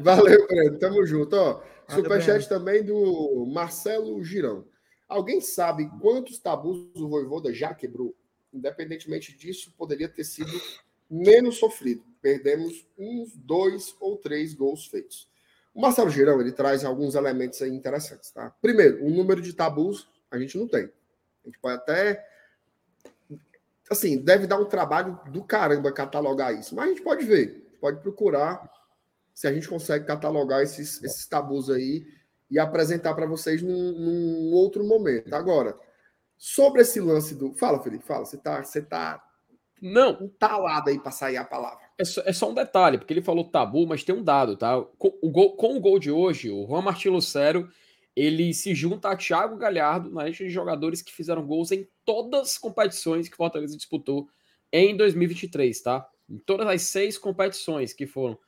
Valeu, Breno. Tamo junto. Ó, superchat também do Marcelo Girão. Alguém sabe quantos tabus o Voivoda já quebrou? Independentemente disso, poderia ter sido menos sofrido. Perdemos uns dois ou três gols feitos. O Marcelo Girão ele traz alguns elementos aí interessantes. Tá? Primeiro, o número de tabus a gente não tem. A gente pode até. Assim, deve dar um trabalho do caramba catalogar isso. Mas a gente pode ver, pode procurar se a gente consegue catalogar esses, esses tabus aí e apresentar para vocês num, num, outro momento. Agora, sobre esse lance do. Fala, Felipe, fala. Você tá, você tá não. Entalado aí para sair a palavra. É só, é só, um detalhe, porque ele falou tabu, mas tem um dado, tá? Com o, gol, com o gol de hoje, o Juan Martin Lucero, ele se junta a Thiago Galhardo na lista de jogadores que fizeram gols em todas as competições que o Fortaleza disputou em 2023, tá? Em todas as seis competições que foram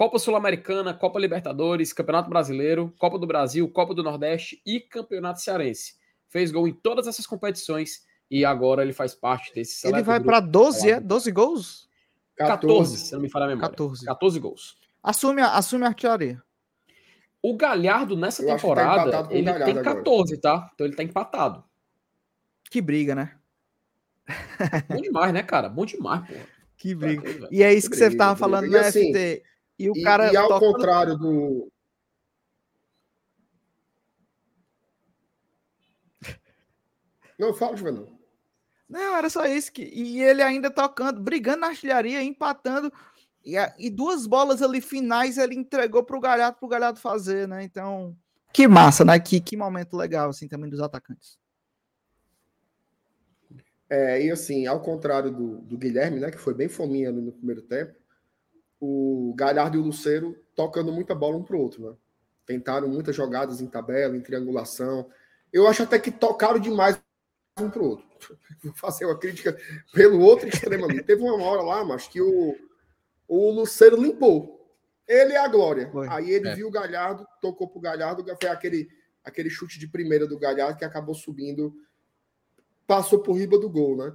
Copa Sul-Americana, Copa Libertadores, Campeonato Brasileiro, Copa do Brasil, Copa do Nordeste e Campeonato Cearense. Fez gol em todas essas competições e agora ele faz parte desse Ele vai para 12, é? 12 gols? 14, 14, se não me falha a memória. 14. 14 gols. Assume, assume a artilharia. O Galhardo nessa Eu tá temporada, tá ele tem 14, agora. tá? Então ele tá empatado. Que briga, né? Bom demais, né, cara? Bom demais, pô. Que briga. e é isso que, que briga, você tava falando, né, assim, FT? E o cara. E, ao contrário do. Não, fala, Juvenal. Não, era só isso. Que... E ele ainda tocando, brigando na artilharia, empatando. E, a... e duas bolas ali finais ele entregou para o Galhardo, para o Galhardo fazer, né? Então, que massa, né? Que, que momento legal, assim, também dos atacantes. É, e assim, ao contrário do, do Guilherme, né, que foi bem fominha no primeiro tempo, o Galhardo e o Luceiro tocando muita bola um para o outro, né? Tentaram muitas jogadas em tabela, em triangulação. Eu acho até que tocaram demais um para o outro. Vou fazer uma crítica pelo outro extremo ali. Teve uma hora lá, mas que o, o Luceiro limpou. Ele é a glória. Foi. Aí ele é. viu o Galhardo, tocou pro Galhardo, foi aquele, aquele chute de primeira do Galhardo que acabou subindo, passou por riba do gol, né?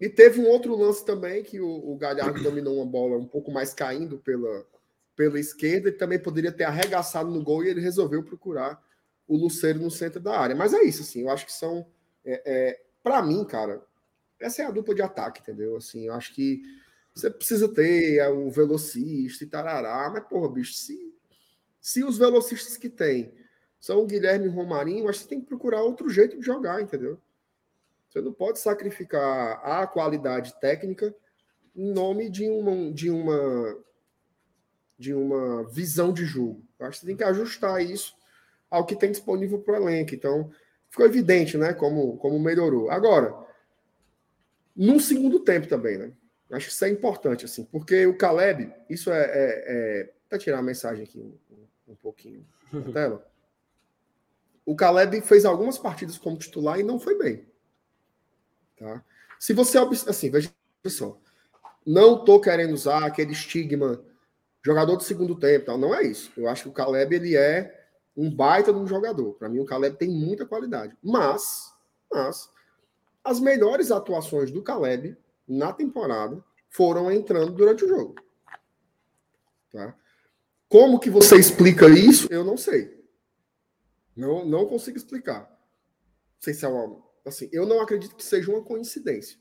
E teve um outro lance também que o, o Galhardo dominou uma bola um pouco mais caindo pela, pela esquerda e também poderia ter arregaçado no gol e ele resolveu procurar o Luceiro no centro da área. Mas é isso, assim, eu acho que são é, é para mim, cara, essa é a dupla de ataque, entendeu? Assim, eu acho que você precisa ter é, o velocista e tarará, mas, porra, bicho, se, se os velocistas que tem são o Guilherme e o Romarinho, acho que você tem que procurar outro jeito de jogar, entendeu? Você não pode sacrificar a qualidade técnica em nome de uma, de uma, de uma visão de jogo. Eu acho que você tem que ajustar isso ao que tem disponível para o elenco. Então, ficou evidente, né? Como, como melhorou. Agora, num segundo tempo também, né? Acho que isso é importante, assim, porque o Caleb, isso é. é, é até tirar a mensagem aqui um, um pouquinho na tela. O Caleb fez algumas partidas como titular e não foi bem. Tá? Se você. Assim, veja só. Não tô querendo usar aquele estigma jogador de segundo tempo, tal. não é isso. Eu acho que o Caleb ele é um baita de um jogador. Para mim, o Caleb tem muita qualidade. Mas, mas, as melhores atuações do Caleb na temporada foram entrando durante o jogo. Tá? Como que você explica isso? Eu não sei. Não, não consigo explicar. Não sei se é uma. Assim, eu não acredito que seja uma coincidência.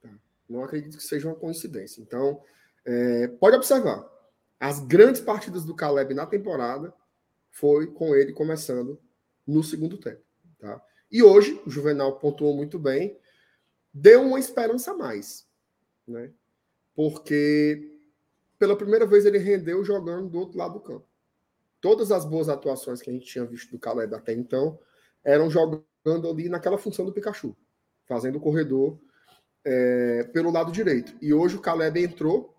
Tá? Não acredito que seja uma coincidência. Então, é, pode observar. As grandes partidas do Caleb na temporada foi com ele começando no segundo tempo. Tá? E hoje, o Juvenal pontuou muito bem, deu uma esperança a mais. Né? Porque pela primeira vez ele rendeu jogando do outro lado do campo. Todas as boas atuações que a gente tinha visto do Caleb até então eram jogando ali naquela função do Pikachu, fazendo o corredor é, pelo lado direito. E hoje o Caleb entrou,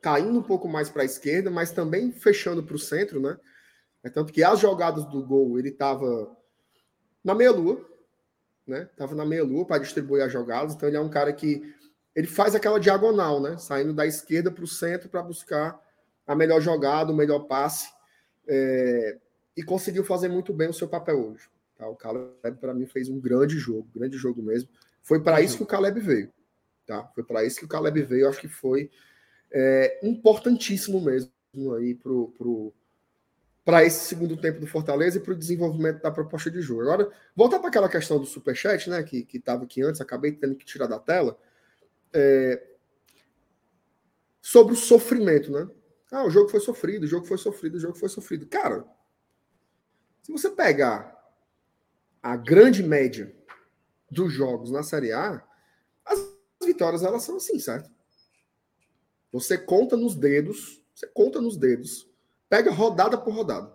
caindo um pouco mais para a esquerda, mas também fechando para o centro, né? É tanto que as jogadas do gol ele estava na meia-lua, né? Tava na meia-lua para distribuir as jogadas. Então ele é um cara que ele faz aquela diagonal, né? Saindo da esquerda para o centro para buscar a melhor jogada, o melhor passe. É, e conseguiu fazer muito bem o seu papel hoje. Tá? O Caleb, para mim, fez um grande jogo, grande jogo mesmo. Foi para isso que o Caleb veio. Tá? Foi para isso que o Caleb veio. Acho que foi é, importantíssimo mesmo aí pro, pro, para esse segundo tempo do Fortaleza e para o desenvolvimento da proposta de jogo. Agora, voltar para aquela questão do Superchat, né, que estava aqui antes, acabei tendo que tirar da tela. É, sobre o sofrimento, né? Ah, o jogo foi sofrido, o jogo foi sofrido, o jogo foi sofrido. Cara, se você pegar a grande média dos jogos na Série A, as vitórias elas são assim, certo? Você conta nos dedos, você conta nos dedos, pega rodada por rodada.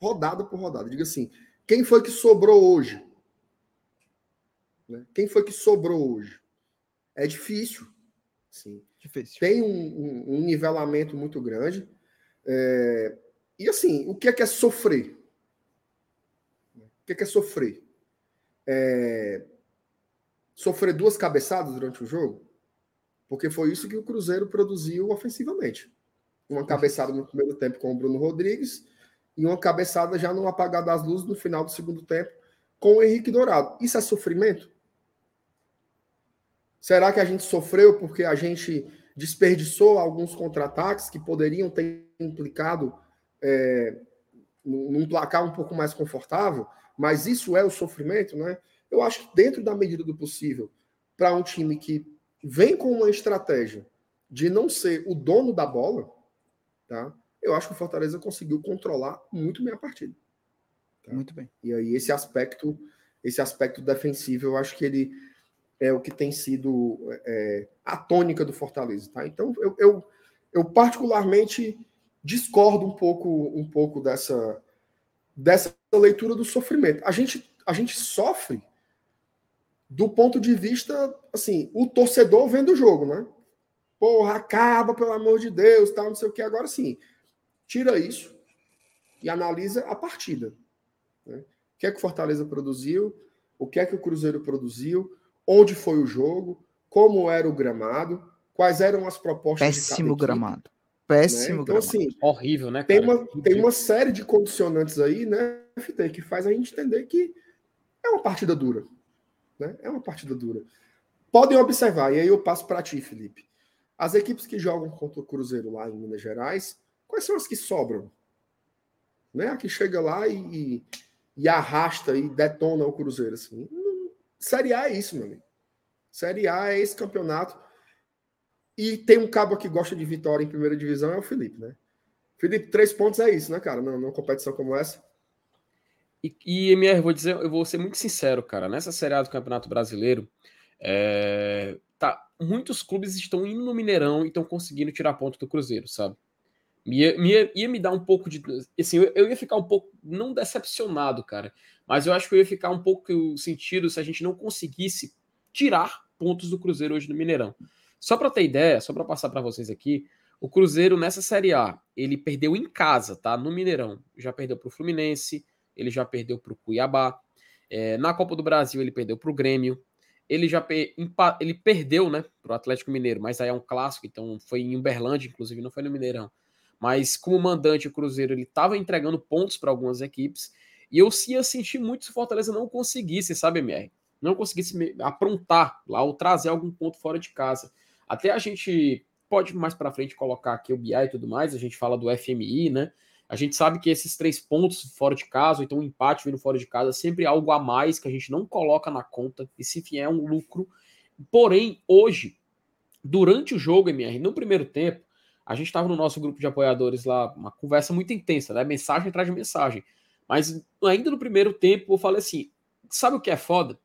Rodada por rodada. Diga assim: quem foi que sobrou hoje? Né? Quem foi que sobrou hoje? É difícil. Sim. Difícil. Tem um, um, um nivelamento muito grande. É... E assim, o que é que é sofrer? O que é que é sofrer? É... Sofrer duas cabeçadas durante o jogo? Porque foi isso que o Cruzeiro produziu ofensivamente. Uma cabeçada no primeiro tempo com o Bruno Rodrigues e uma cabeçada já no apagar das luzes no final do segundo tempo com o Henrique Dourado. Isso é sofrimento? Será que a gente sofreu porque a gente desperdiçou alguns contra-ataques que poderiam ter implicado é, num placar um pouco mais confortável? Mas isso é o sofrimento, né? Eu acho que dentro da medida do possível, para um time que vem com uma estratégia de não ser o dono da bola, tá? Eu acho que o Fortaleza conseguiu controlar muito bem a partida. Tá? Muito bem. E aí esse aspecto, esse aspecto defensivo, eu acho que ele é o que tem sido é, a tônica do Fortaleza, tá? Então eu, eu, eu particularmente discordo um pouco um pouco dessa dessa leitura do sofrimento. A gente a gente sofre do ponto de vista, assim, o torcedor vendo o jogo, né? Porra, acaba, pelo amor de Deus, tal, não sei o que. Agora sim, tira isso e analisa a partida. Né? O que é que o Fortaleza produziu? O que é que o Cruzeiro produziu? Onde foi o jogo? Como era o gramado? Quais eram as propostas Péssimo gramado. Péssimo né? então. Assim, Horrível, né? Cara? Tem, uma, tem uma série de condicionantes aí, né, FT, que faz a gente entender que é uma partida dura. Né? É uma partida dura. Podem observar, e aí eu passo para ti, Felipe. As equipes que jogam contra o Cruzeiro lá em Minas Gerais, quais são as que sobram? Né? A que chega lá e, e, e arrasta e detona o Cruzeiro. Assim. Série A é isso, meu amigo. Série A é esse campeonato. E tem um cabo que gosta de vitória em primeira divisão, é o Felipe, né? Felipe, três pontos é isso, né, cara? Numa competição como essa. E, e MR, vou dizer, eu vou ser muito sincero, cara. Nessa Série A do Campeonato Brasileiro, é, tá, muitos clubes estão indo no Mineirão e estão conseguindo tirar ponto do Cruzeiro, sabe? Ia, ia, ia, me dar um pouco de. Assim, eu, eu, ia ficar um pouco, não decepcionado, cara, mas eu acho que eu ia ficar um pouco sentido se a gente não conseguisse tirar pontos do Cruzeiro hoje no Mineirão. Só para ter ideia, só para passar para vocês aqui, o Cruzeiro nessa Série A, ele perdeu em casa, tá? No Mineirão. Já perdeu para o Fluminense, ele já perdeu para o Cuiabá. É, na Copa do Brasil, ele perdeu para o Grêmio. Ele já ele perdeu, né, para o Atlético Mineiro, mas aí é um clássico, então foi em Uberlândia, inclusive, não foi no Mineirão. Mas como mandante, o Cruzeiro ele estava entregando pontos para algumas equipes. E eu ia sentir muito se o Fortaleza não conseguisse, sabe, MR? Não conseguisse aprontar lá ou trazer algum ponto fora de casa. Até a gente pode mais para frente colocar aqui o BI e tudo mais, a gente fala do FMI, né? A gente sabe que esses três pontos fora de casa, então um empate vindo fora de casa, é sempre algo a mais que a gente não coloca na conta, e se vier um lucro. Porém, hoje, durante o jogo, MR, no primeiro tempo, a gente estava no nosso grupo de apoiadores lá, uma conversa muito intensa, né? Mensagem atrás de mensagem. Mas ainda no primeiro tempo, eu falei assim: sabe o que é foda?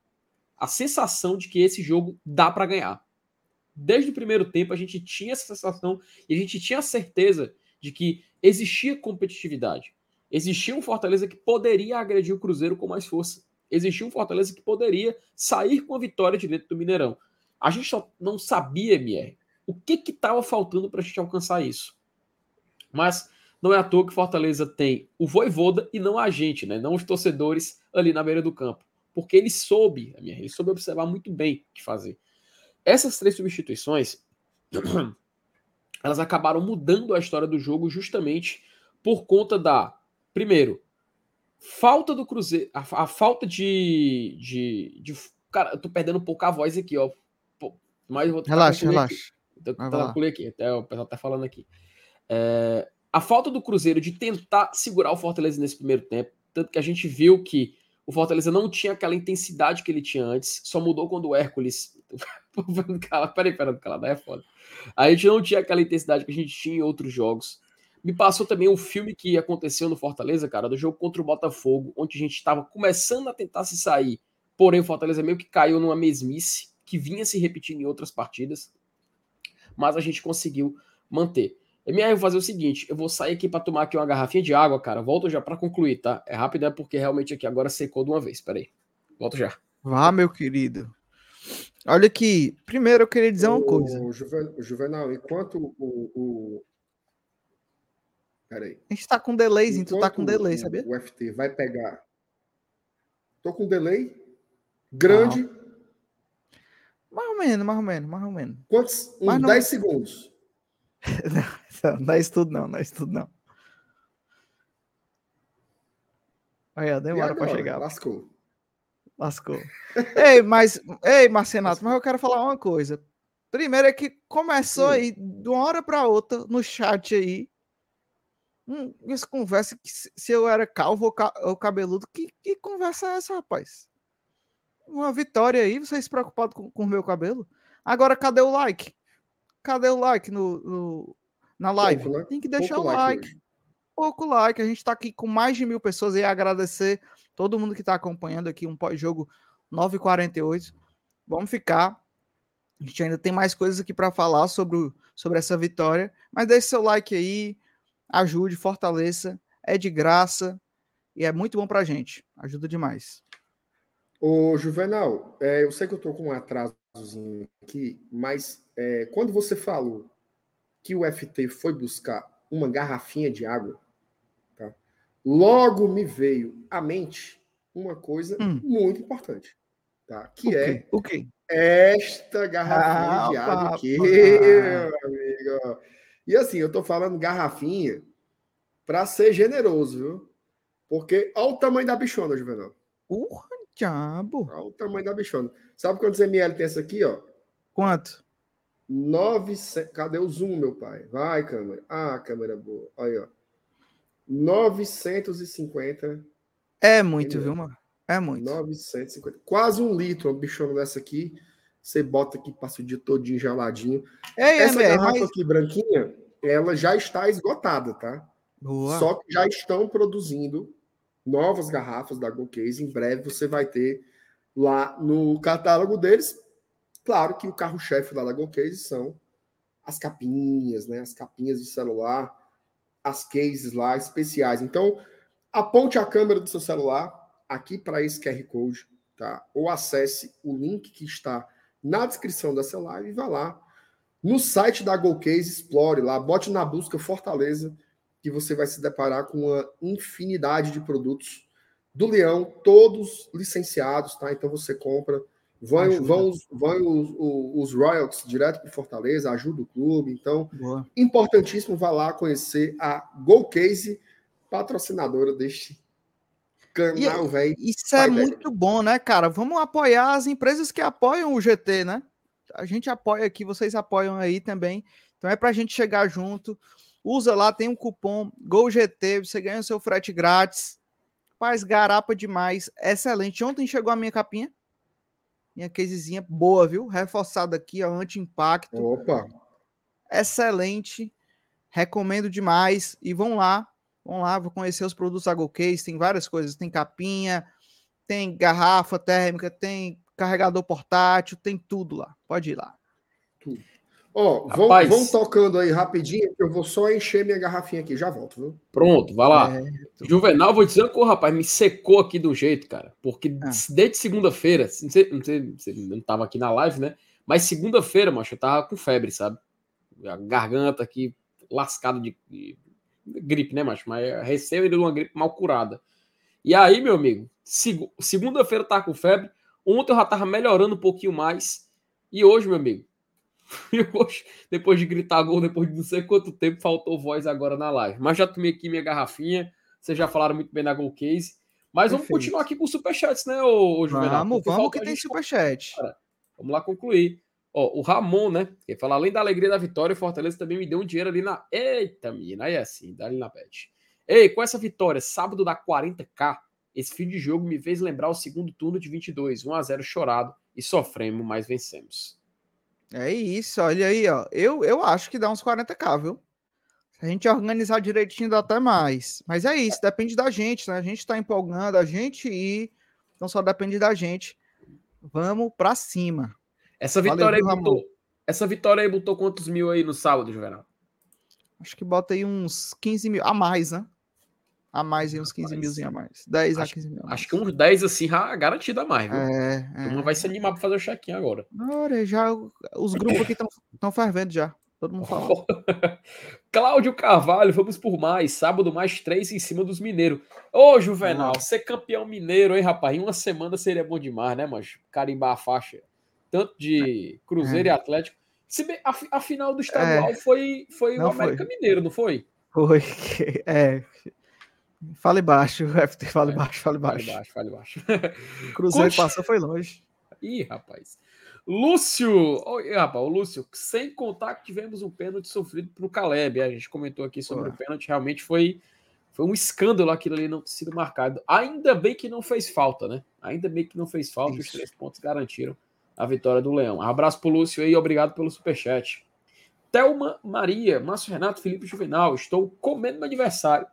A sensação de que esse jogo dá para ganhar. Desde o primeiro tempo, a gente tinha essa sensação e a gente tinha a certeza de que existia competitividade. Existia um Fortaleza que poderia agredir o Cruzeiro com mais força. Existia um Fortaleza que poderia sair com a vitória de dentro do Mineirão. A gente só não sabia, MR, o que estava faltando para a gente alcançar isso. Mas não é à toa que Fortaleza tem o Voivoda e não a gente, né? não os torcedores ali na beira do campo. Porque ele soube, ele soube observar muito bem o que fazer. Essas três substituições, elas acabaram mudando a história do jogo justamente por conta da, primeiro, falta do Cruzeiro, a, a falta de, de, de, Cara, eu tô perdendo um pouco a voz aqui, ó. Mas vou Relaxa, relaxa. Aqui. Tô, aqui, até o pessoal tá falando aqui. É, a falta do Cruzeiro de tentar segurar o Fortaleza nesse primeiro tempo, tanto que a gente viu que o Fortaleza não tinha aquela intensidade que ele tinha antes, só mudou quando o Hércules. peraí, peraí, calado, é foda. A gente não tinha aquela intensidade que a gente tinha em outros jogos. Me passou também um filme que aconteceu no Fortaleza, cara, do jogo contra o Botafogo, onde a gente estava começando a tentar se sair, porém o Fortaleza meio que caiu numa mesmice que vinha se repetindo em outras partidas, mas a gente conseguiu manter. MR, eu vou fazer o seguinte: eu vou sair aqui para tomar aqui uma garrafinha de água, cara. Volto já para concluir, tá? É rápido, é porque realmente aqui agora secou de uma vez. Peraí. Volto já. Vá, meu querido. Olha aqui. Primeiro eu queria dizer uma coisa. O Juvenal, enquanto o. o... Peraí. A gente tá com delay, enquanto tu tá com delay, sabia? O FT vai pegar. Tô com delay grande. Ah. Mais ou menos, mais ou menos, mais ou menos. Quantos? Uns 10 segundos. não, não é estudo não, não é estudo não. Aí, demora para chegar. Lascou. Lascou. ei, mas, ei, Marcenato, mas eu quero falar uma coisa. Primeiro é que começou Sim. aí, de uma hora para outra, no chat aí, hum, essa conversa que se eu era calvo ou, cabeludo, que, que conversa é essa, rapaz? Uma vitória aí, vocês preocupados com o meu cabelo? Agora, cadê o like? Cadê o like no, no na live? Pouco, né? Tem que deixar Pouco o like. like Pouco like. A gente está aqui com mais de mil pessoas e agradecer todo mundo que está acompanhando aqui um pós-jogo 9h48. Vamos ficar. A gente ainda tem mais coisas aqui para falar sobre, sobre essa vitória. Mas deixe seu like aí, ajude, fortaleça. É de graça e é muito bom para a gente. Ajuda demais. Ô, Juvenal, é, eu sei que eu estou com um atrasozinho aqui, mas é, quando você falou que o FT foi buscar uma garrafinha de água, tá? logo me veio à mente uma coisa hum. muito importante, tá? que o é o quê? esta garrafinha ah, de água aqui, meu amigo. E assim, eu tô falando garrafinha para ser generoso, viu? Porque olha o tamanho da bichona, Juvenal. Urra, diabo! Olha o tamanho da bichona. Sabe quantos ml tem essa aqui, ó? Quanto? 900. Cadê o zoom, meu pai? Vai, câmera. Ah, câmera boa. Aí, ó. 950. É muito, viu, mano? É muito. 950. Quase um litro, uma bichona dessa aqui. Você bota aqui, passa o dia todinho geladinho. É, Essa é, garrafa mas... aqui branquinha, ela já está esgotada, tá? Boa. Só que já estão produzindo novas garrafas da Go Case. Em breve você vai ter lá no catálogo deles Claro que o carro-chefe da Lagoa Case são as capinhas, né? As capinhas de celular, as cases lá especiais. Então, aponte a câmera do seu celular aqui para esse QR Code, tá? Ou acesse o link que está na descrição dessa live e vá lá no site da GoCase, explore lá, bote na busca Fortaleza, que você vai se deparar com uma infinidade de produtos do Leão, todos licenciados, tá? Então você compra Vão, vão, vão os, os, Royals direto para Fortaleza, ajuda o clube. Então, Boa. importantíssimo, vá lá conhecer a GoCase, patrocinadora deste canal, velho. Isso é muito bom, né, cara? Vamos apoiar as empresas que apoiam o GT, né? A gente apoia aqui, vocês apoiam aí também. Então é para a gente chegar junto. Usa lá, tem um cupom GOGT, você ganha o seu frete grátis. Faz garapa demais, excelente. Ontem chegou a minha capinha. Minha casezinha boa, viu? Reforçada aqui, ó, anti-impacto. Opa! Excelente. Recomendo demais. E vão lá, vão lá, vou conhecer os produtos da GoCase. Tem várias coisas. Tem capinha, tem garrafa térmica, tem carregador portátil, tem tudo lá. Pode ir lá. Tudo. Ó, oh, vão, vão, tocando aí rapidinho, que eu vou só encher minha garrafinha aqui, já volto, viu? Pronto, vai lá. É... Juvenal, vou dizer que o rapaz me secou aqui do jeito, cara. Porque ah. desde segunda-feira, não sei, não sei, você não tava aqui na live, né? Mas segunda-feira, macho, eu tava com febre, sabe? A garganta aqui lascada de, de gripe, né, macho? Mas recebo de uma gripe mal curada. E aí, meu amigo, seg segunda-feira eu tava com febre. Ontem eu já tava melhorando um pouquinho mais. E hoje, meu amigo, depois de gritar gol, depois de não sei quanto tempo, faltou voz agora na live. Mas já tomei aqui minha garrafinha. Vocês já falaram muito bem na Gol Case. Mas Perfeito. vamos continuar aqui com os superchats, né, ô, ô Juvenal? Vamos, vamos que tem superchat. Vamos lá concluir. Ó, o Ramon, né? Que fala, além da alegria da vitória, o Fortaleza também me deu um dinheiro ali na. Eita, menina, aí é assim, dá ali na pet. Ei, com essa vitória, sábado da 40k, esse fim de jogo me fez lembrar o segundo turno de 22, 1 a 0 chorado e sofremos, mas vencemos. É isso, olha aí, ó. Eu, eu acho que dá uns 40k, viu? Se a gente organizar direitinho, dá até mais. Mas é isso, depende da gente, né? A gente tá empolgando, a gente ir, então só depende da gente. Vamos pra cima. Essa vitória, Valeu, aí botou, essa vitória aí botou quantos mil aí no sábado, Juvenal? Acho que bota aí uns 15 mil a mais, né? A mais e uns 15 mil a mais. 10 acho, a 15 mil. Acho que uns 10 assim, garantido a mais, viu? É, é. Uma vai se animar para fazer o check-in agora. Olha, já os grupos aqui estão fervendo já. Todo mundo fala. Cláudio Carvalho, vamos por mais. Sábado, mais três em cima dos mineiros. Ô, Juvenal, ser campeão mineiro, hein, rapaz? Em uma semana seria bom demais, né, mas carimbar a faixa. Tanto de Cruzeiro é. e Atlético. Se bem, a, a final do estadual é. foi, foi o América foi. Mineiro, não foi? Foi. É. Fale baixo, FT, fale é. baixo, fale baixo. Fale baixo, fale baixo. Cruzeiro passou, foi longe. Ih, rapaz. Lúcio! Oh, rapaz, o Lúcio, sem contar que tivemos um pênalti sofrido para o Caleb. A gente comentou aqui sobre o pênalti, realmente foi, foi um escândalo aquilo ali não ter sido marcado. Ainda bem que não fez falta, né? Ainda bem que não fez falta, Isso. os três pontos garantiram a vitória do Leão. Abraço pro Lúcio aí, obrigado pelo superchat. Thelma Maria, Márcio Renato, Felipe Juvenal, estou comendo meu aniversário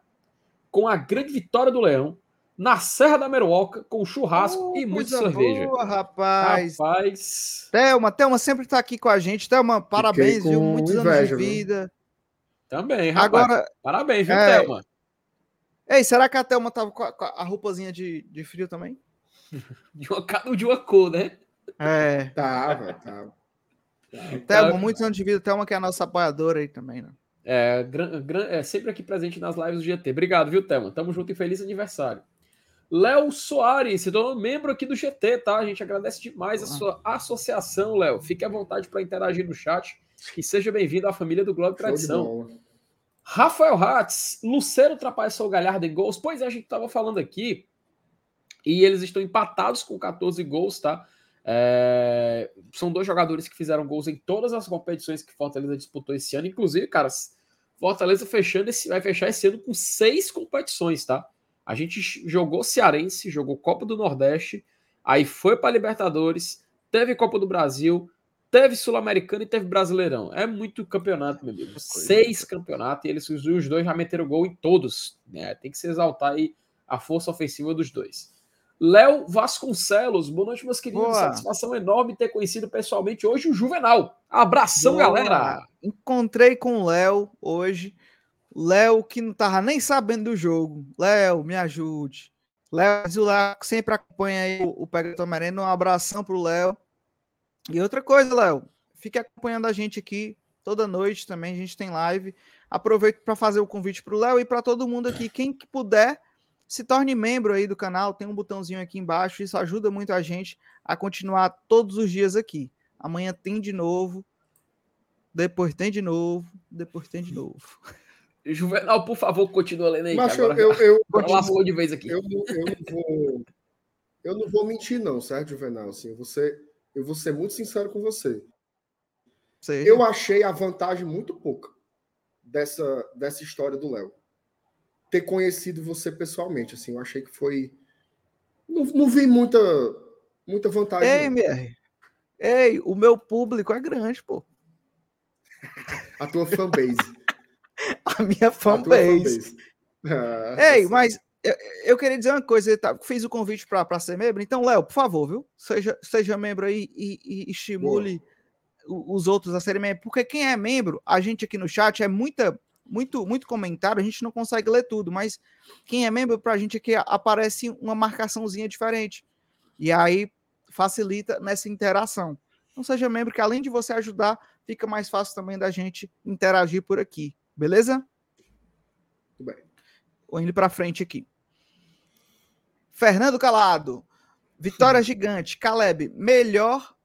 com a grande vitória do Leão na Serra da Meruoca com churrasco oh, e muita cerveja. Boa, rapaz. Rapaz. Thelma, Thelma sempre está aqui com a gente. Thelma, parabéns, viu? Muitos inveja, anos de vida. Viu? Também, rapaz. Agora, parabéns, viu, é... Thelma? Ei, será que a Thelma tava com a, com a roupazinha de, de frio também? de, uma, de uma cor, né? É. Tava, tava. Thelma, muitos anos de vida. Thelma, que é a nossa apoiadora aí também, né? É, gran, gran, é sempre aqui presente nas lives do GT. Obrigado, viu, Thelma? Tamo junto e feliz aniversário. Léo Soares, se tornou membro aqui do GT, tá? A gente agradece demais a sua associação, Léo. Fique à vontade para interagir no chat e seja bem-vindo à família do Globo Tradição. Rafael Hatz, Lucero ultrapassou o Galhardo em gols. Pois é, a gente estava falando aqui e eles estão empatados com 14 gols, tá? É, são dois jogadores que fizeram gols em todas as competições que Fortaleza disputou esse ano. Inclusive, cara, Fortaleza fechando esse, vai fechar esse ano com seis competições, tá? A gente jogou Cearense, jogou Copa do Nordeste, aí foi para Libertadores, teve Copa do Brasil, teve Sul-Americano e teve Brasileirão. É muito campeonato, meu amigo. Seis campeonatos e eles os dois já meteram gol em todos. Né? Tem que se exaltar aí a força ofensiva dos dois. Léo Vasconcelos, boa noite, meus queridos. Boa. Satisfação enorme ter conhecido pessoalmente hoje o Juvenal. Abração, boa. galera. Encontrei com o Léo hoje. Léo, que não tava nem sabendo do jogo. Léo, me ajude. Léo, o Léo sempre acompanha aí o, o Pega Tomerendo. Um abração pro Léo. E outra coisa, Léo, fique acompanhando a gente aqui toda noite também. A gente tem live. Aproveito para fazer o convite pro Léo e para todo mundo aqui. Quem que puder se torne membro aí do canal, tem um botãozinho aqui embaixo, isso ajuda muito a gente a continuar todos os dias aqui. Amanhã tem de novo, depois tem de novo, depois tem de novo. Juvenal, por favor, continua lendo aí. Mas agora, eu, eu, eu lascou de vez aqui. Eu, eu, não vou, eu não vou mentir, não, certo, Juvenal? Assim, você, eu vou ser muito sincero com você. Sei. Eu achei a vantagem muito pouca dessa, dessa história do Léo ter conhecido você pessoalmente. Assim, eu achei que foi. Não, não vi muita, muita vantagem. Ei, MR. Ei, o meu público é grande, pô. A tua fanbase. a minha fanbase. Ah, Ei, mas eu, eu, queria dizer uma coisa, tá? fiz o convite para ser membro, então, Léo, por favor, viu? Seja, seja membro aí e, e estimule Boa. os outros a serem membros, porque quem é membro, a gente aqui no chat é muita muito, muito comentário, a gente não consegue ler tudo, mas quem é membro para a gente aqui aparece uma marcaçãozinha diferente. E aí facilita nessa interação. Então seja membro que além de você ajudar, fica mais fácil também da gente interagir por aqui. Beleza? Tudo bem. Vou indo para frente aqui. Fernando Calado. Vitória gigante. Caleb, melhor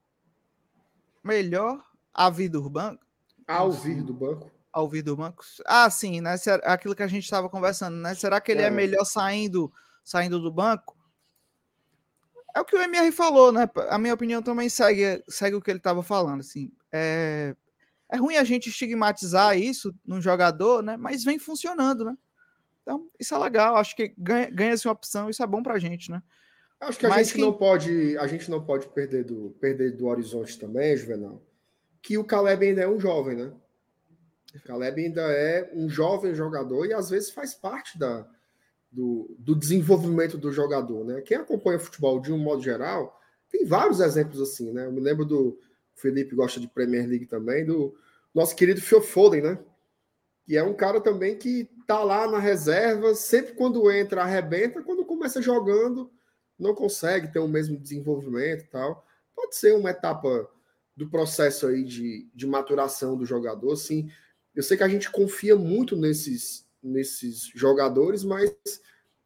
melhor a do banco? Ao vir do banco? Ao vir do banco? Ah, sim, né? Aquilo que a gente estava conversando, né? Será que ele é, é melhor saindo, saindo do banco? É o que o MR falou, né? A minha opinião também segue, segue o que ele estava falando. Assim, é, é ruim a gente estigmatizar isso num jogador, né? Mas vem funcionando, né? Então, isso é legal. Acho que ganha-se ganha uma opção, isso é bom pra gente, né? Acho que a Mas gente quem... não pode, a gente não pode perder do, perder do horizonte também, Juvenal, que o Caleb ainda é um jovem, né? Caleb ainda é um jovem jogador e às vezes faz parte da, do, do desenvolvimento do jogador, né? Quem acompanha futebol de um modo geral, tem vários exemplos assim, né? Eu me lembro do Felipe gosta de Premier League também, do nosso querido Phil Foden, né? Que é um cara também que tá lá na reserva, sempre quando entra arrebenta, quando começa jogando não consegue ter o mesmo desenvolvimento e tal. Pode ser uma etapa do processo aí de, de maturação do jogador, sim. Eu sei que a gente confia muito nesses, nesses jogadores, mas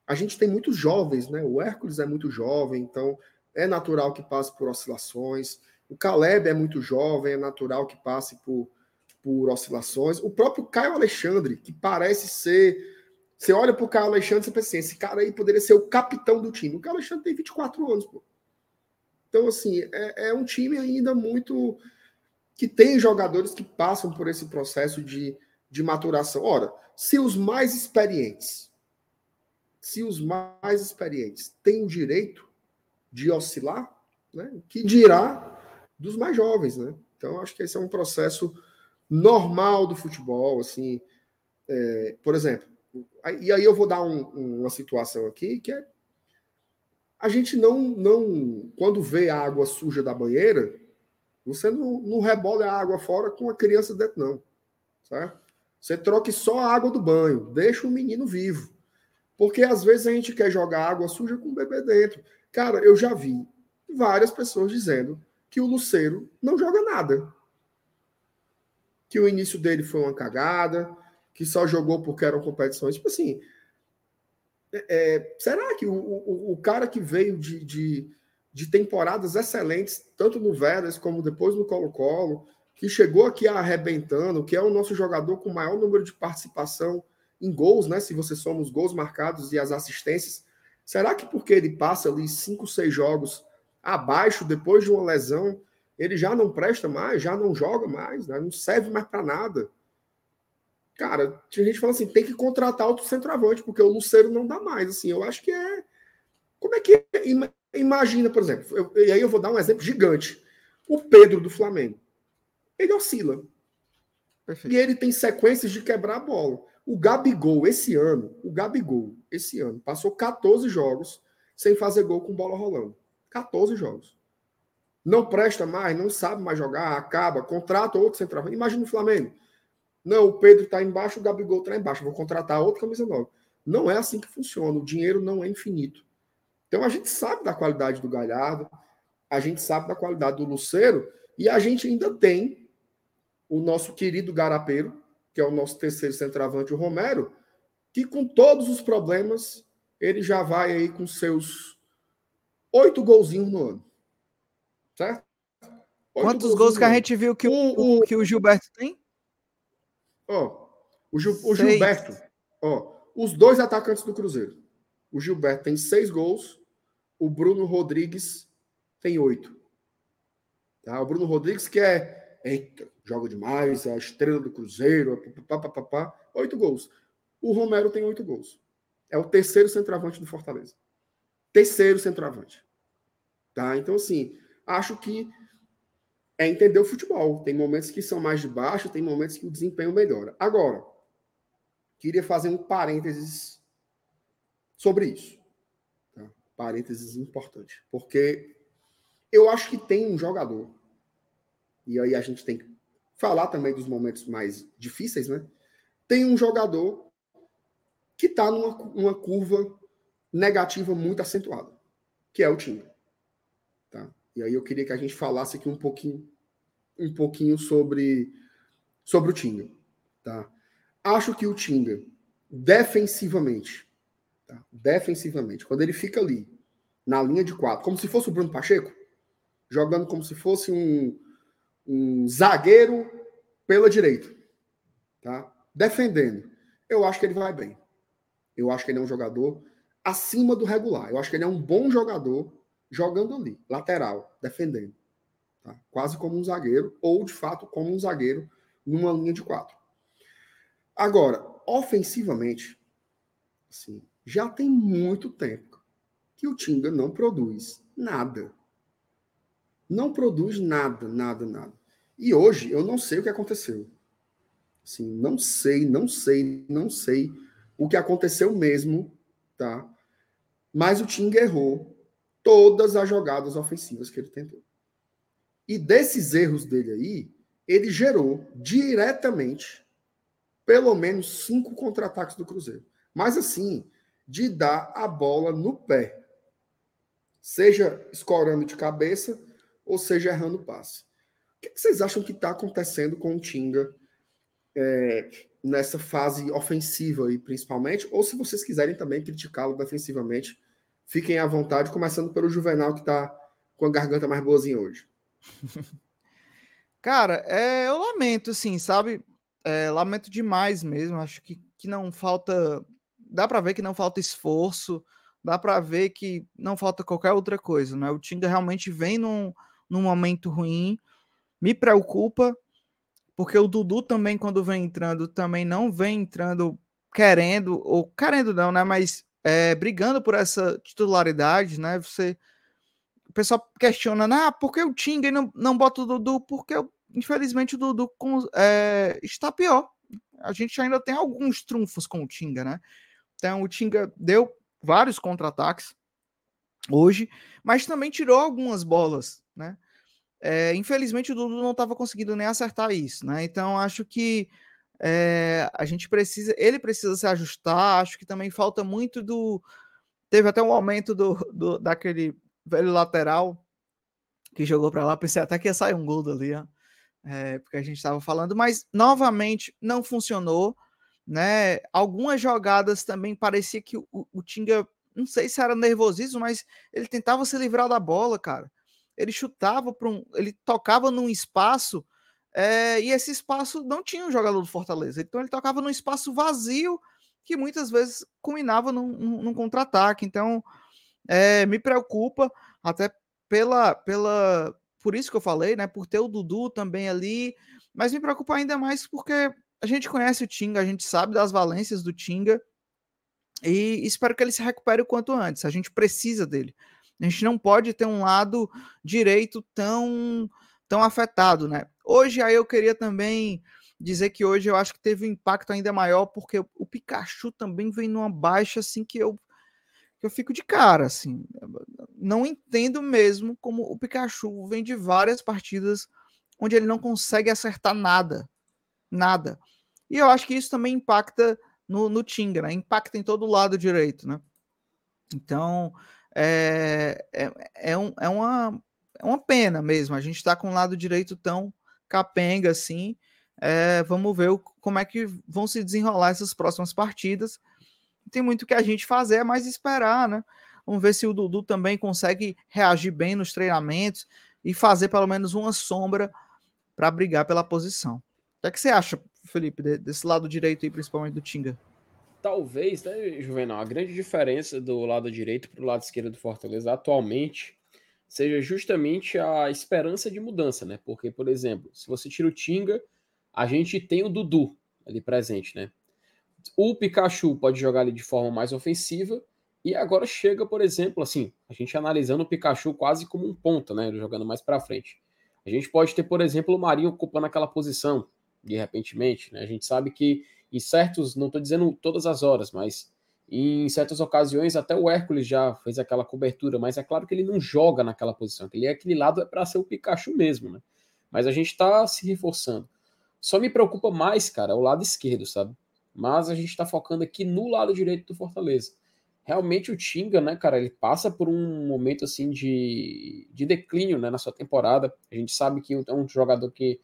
a gente tem muitos jovens, né? O Hércules é muito jovem, então é natural que passe por oscilações. O Caleb é muito jovem, é natural que passe por, por oscilações. O próprio Caio Alexandre, que parece ser. Você olha para o Caio Alexandre e pensa assim: esse cara aí poderia ser o capitão do time. O Caio Alexandre tem 24 anos, pô. Então, assim, é, é um time ainda muito. Que tem jogadores que passam por esse processo de, de maturação. Ora, se os mais experientes, se os mais experientes têm o direito de oscilar, né, que dirá dos mais jovens, né? Então, acho que esse é um processo normal do futebol, assim, é, por exemplo, e aí eu vou dar um, uma situação aqui que é a gente não, não, quando vê a água suja da banheira, você não, não rebola a água fora com a criança dentro, não, certo? Você troque só a água do banho, deixa o menino vivo. Porque às vezes a gente quer jogar água suja com o bebê dentro. Cara, eu já vi várias pessoas dizendo que o Luceiro não joga nada. Que o início dele foi uma cagada, que só jogou porque eram competições. Tipo assim, é, é, será que o, o, o, cara que veio de, de, de, temporadas excelentes, tanto no Vélez como depois no Colo-Colo, que chegou aqui arrebentando, que é o nosso jogador com maior número de participação em gols, né? Se você soma os gols marcados e as assistências, será que porque ele passa ali cinco, seis jogos abaixo depois de uma lesão, ele já não presta mais, já não joga mais, né? não serve mais para nada. Cara, tinha gente falando assim, tem que contratar outro centroavante, porque o Luceiro não dá mais. Assim, eu acho que é. Como é que é? Imagina, por exemplo, eu, e aí eu vou dar um exemplo gigante. O Pedro do Flamengo. Ele oscila. Perfeito. E ele tem sequências de quebrar a bola. O Gabigol, esse ano, o Gabigol, esse ano, passou 14 jogos sem fazer gol com bola rolando. 14 jogos. Não presta mais, não sabe mais jogar, acaba, contrata outro centroavante. Imagina o Flamengo. Não, o Pedro está embaixo, o Gabigol está embaixo. Vou contratar outro camisa nova. Não é assim que funciona. O dinheiro não é infinito. Então a gente sabe da qualidade do Galhardo, a gente sabe da qualidade do Luceiro e a gente ainda tem o nosso querido Garapeiro, que é o nosso terceiro centroavante, o Romero, que com todos os problemas ele já vai aí com seus oito golzinhos no ano. Certo? Oito Quantos gols que a gente viu que o, o, que o Gilberto tem? Ó, o, Gil, o Gilberto, ó, os dois atacantes do Cruzeiro. O Gilberto tem seis gols, o Bruno Rodrigues tem oito. Tá? O Bruno Rodrigues que é, eita, joga demais, é a estrela do Cruzeiro, oito gols. O Romero tem oito gols. É o terceiro centroavante do Fortaleza. Terceiro centroavante. Tá? Então, assim, acho que é entender o futebol. Tem momentos que são mais de baixo, tem momentos que o desempenho melhora. Agora, queria fazer um parênteses sobre isso. Tá? Parênteses importante. Porque eu acho que tem um jogador, e aí a gente tem que falar também dos momentos mais difíceis, né? Tem um jogador que está numa curva negativa muito acentuada, que é o time. Tá? E aí eu queria que a gente falasse aqui um pouquinho, um pouquinho sobre, sobre o Tinga. Tá? Acho que o Tinga, defensivamente, tá? defensivamente, quando ele fica ali, na linha de quatro, como se fosse o Bruno Pacheco, jogando como se fosse um, um zagueiro pela direita, tá? Defendendo. Eu acho que ele vai bem. Eu acho que ele é um jogador acima do regular. Eu acho que ele é um bom jogador jogando ali, lateral, defendendo. Tá? Quase como um zagueiro, ou de fato como um zagueiro numa linha de quatro. Agora, ofensivamente, assim, já tem muito tempo que o Tinga não produz nada. Não produz nada, nada, nada. E hoje eu não sei o que aconteceu. Assim, não sei, não sei, não sei o que aconteceu mesmo, tá? Mas o Tinga errou todas as jogadas ofensivas que ele tentou. E desses erros dele aí, ele gerou diretamente pelo menos cinco contra-ataques do Cruzeiro. Mas assim, de dar a bola no pé. Seja escorando de cabeça ou seja errando passe. O que vocês acham que está acontecendo com o Tinga é, nessa fase ofensiva aí, principalmente? Ou se vocês quiserem também criticá-lo defensivamente, fiquem à vontade, começando pelo Juvenal, que está com a garganta mais boazinha hoje. Cara, é, eu lamento, assim, sabe? É, lamento demais mesmo. Acho que, que não falta. Dá para ver que não falta esforço, dá para ver que não falta qualquer outra coisa, né? O Tinga realmente vem num, num momento ruim, me preocupa, porque o Dudu também, quando vem entrando, também não vem entrando querendo, ou querendo não, né? Mas é, brigando por essa titularidade, né? Você. O pessoal questiona, ah, por que o Tinga não, não bota o Dudu? Porque, infelizmente, o Dudu é, está pior. A gente ainda tem alguns trunfos com o Tinga, né? Então, o Tinga deu vários contra-ataques hoje, mas também tirou algumas bolas, né? É, infelizmente o Dudu não estava conseguindo nem acertar isso, né? Então acho que é, a gente precisa, ele precisa se ajustar. Acho que também falta muito do. Teve até um momento do, do daquele velho lateral que jogou para lá. Pensei até que ia sair um gol dali, ó, é, porque a gente estava falando, mas novamente não funcionou, né? Algumas jogadas também parecia que o, o Tinga, não sei se era nervosismo, mas ele tentava se livrar da bola, cara ele chutava para um. Ele tocava num espaço é, e esse espaço não tinha um jogador do Fortaleza. Então ele tocava num espaço vazio que muitas vezes culminava num, num, num contra-ataque. Então é, me preocupa até pela, pela. Por isso que eu falei, né? Por ter o Dudu também ali. Mas me preocupa ainda mais porque a gente conhece o Tinga, a gente sabe das valências do Tinga. E espero que ele se recupere o quanto antes. A gente precisa dele. A gente não pode ter um lado direito tão, tão afetado, né? Hoje aí eu queria também dizer que hoje eu acho que teve um impacto ainda maior porque o Pikachu também vem numa baixa assim que eu que eu fico de cara assim. Não entendo mesmo como o Pikachu vem de várias partidas onde ele não consegue acertar nada. Nada. E eu acho que isso também impacta no, no Tinga, né? Impacta em todo o lado direito, né? Então, é, é, é, um, é, uma, é uma pena mesmo. A gente está com o lado direito tão capenga assim. É, vamos ver o, como é que vão se desenrolar essas próximas partidas. Tem muito que a gente fazer, é mais esperar, né? Vamos ver se o Dudu também consegue reagir bem nos treinamentos e fazer pelo menos uma sombra para brigar pela posição. O que, é que você acha, Felipe, desse lado direito aí, principalmente do Tinga? talvez, né, Juvenal, a grande diferença do lado direito para o lado esquerdo do Fortaleza atualmente seja justamente a esperança de mudança, né? Porque, por exemplo, se você tira o Tinga, a gente tem o Dudu ali presente, né? O Pikachu pode jogar ali de forma mais ofensiva e agora chega, por exemplo, assim, a gente analisando o Pikachu quase como um ponta, né? Jogando mais para frente. A gente pode ter, por exemplo, o Marinho ocupando aquela posição, de repentemente, né? A gente sabe que em certos, não estou dizendo todas as horas, mas em certas ocasiões até o Hércules já fez aquela cobertura, mas é claro que ele não joga naquela posição, ele é aquele lado é para ser o Pikachu mesmo, né? Mas a gente está se reforçando. Só me preocupa mais, cara, o lado esquerdo, sabe? Mas a gente está focando aqui no lado direito do Fortaleza. Realmente o Tinga, né, cara, ele passa por um momento assim de, de declínio né, na sua temporada. A gente sabe que é um jogador que,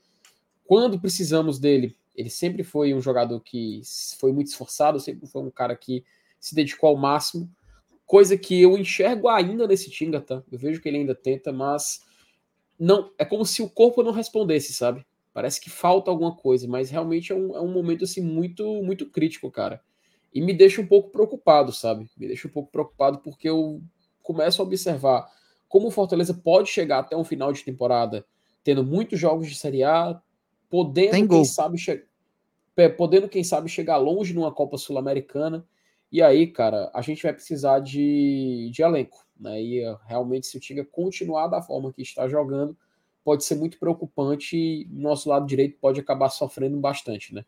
quando precisamos dele, ele sempre foi um jogador que foi muito esforçado, sempre foi um cara que se dedicou ao máximo, coisa que eu enxergo ainda nesse Tinga, tá? Eu vejo que ele ainda tenta, mas não é como se o corpo não respondesse, sabe? Parece que falta alguma coisa, mas realmente é um, é um momento assim muito muito crítico, cara. E me deixa um pouco preocupado, sabe? Me deixa um pouco preocupado porque eu começo a observar como o Fortaleza pode chegar até um final de temporada tendo muitos jogos de Série A, podendo, quem sabe, podendo, quem sabe, chegar longe numa Copa Sul-Americana. E aí, cara, a gente vai precisar de, de elenco. Né? E realmente, se o Tiga continuar da forma que está jogando, pode ser muito preocupante e nosso lado direito pode acabar sofrendo bastante. Né?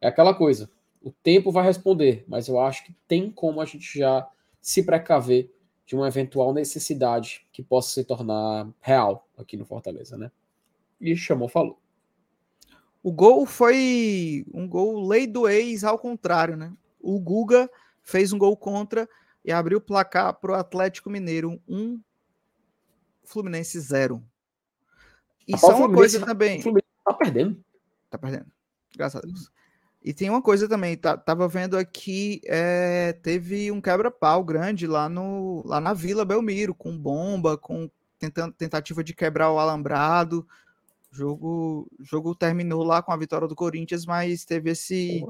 É aquela coisa, o tempo vai responder, mas eu acho que tem como a gente já se precaver de uma eventual necessidade que possa se tornar real aqui no Fortaleza, né? E chamou, falou. O gol foi um gol lei do ex ao contrário, né? O Guga fez um gol contra e abriu o placar para o Atlético Mineiro, um Fluminense zero. E só uma coisa também. O Fluminense tá perdendo. Tá perdendo. Graças a Deus. E tem uma coisa também, tá, tava vendo aqui, é, teve um quebra-pau grande lá, no, lá na Vila Belmiro, com bomba, com tentando, tentativa de quebrar o alambrado. O jogo, jogo terminou lá com a vitória do Corinthians, mas teve esse,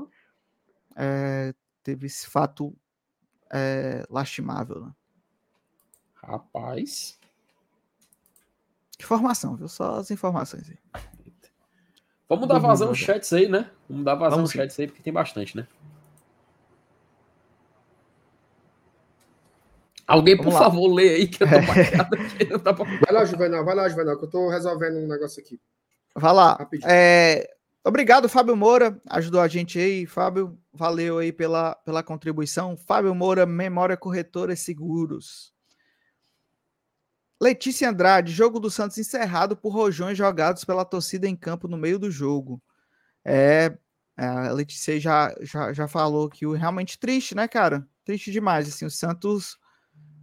é, teve esse fato é, lastimável. Né? Rapaz. Informação, viu? Só as informações aí. Vamos dar vazão aos chats aí, né? Vamos dar vazão aos chats aí, porque tem bastante, né? Alguém, Vamos por lá. favor, lê aí que eu tô marcado aqui. Não pra... Vai lá, Juvenal, vai lá, Juvenal, que eu tô resolvendo um negócio aqui. Vai lá. É... Obrigado, Fábio Moura, ajudou a gente aí. Fábio, valeu aí pela, pela contribuição. Fábio Moura, Memória Corretora e Seguros. Letícia Andrade, jogo do Santos encerrado por rojões jogados pela torcida em campo no meio do jogo. É, é, a Letícia já, já, já falou que o realmente triste, né, cara? Triste demais. Assim, o Santos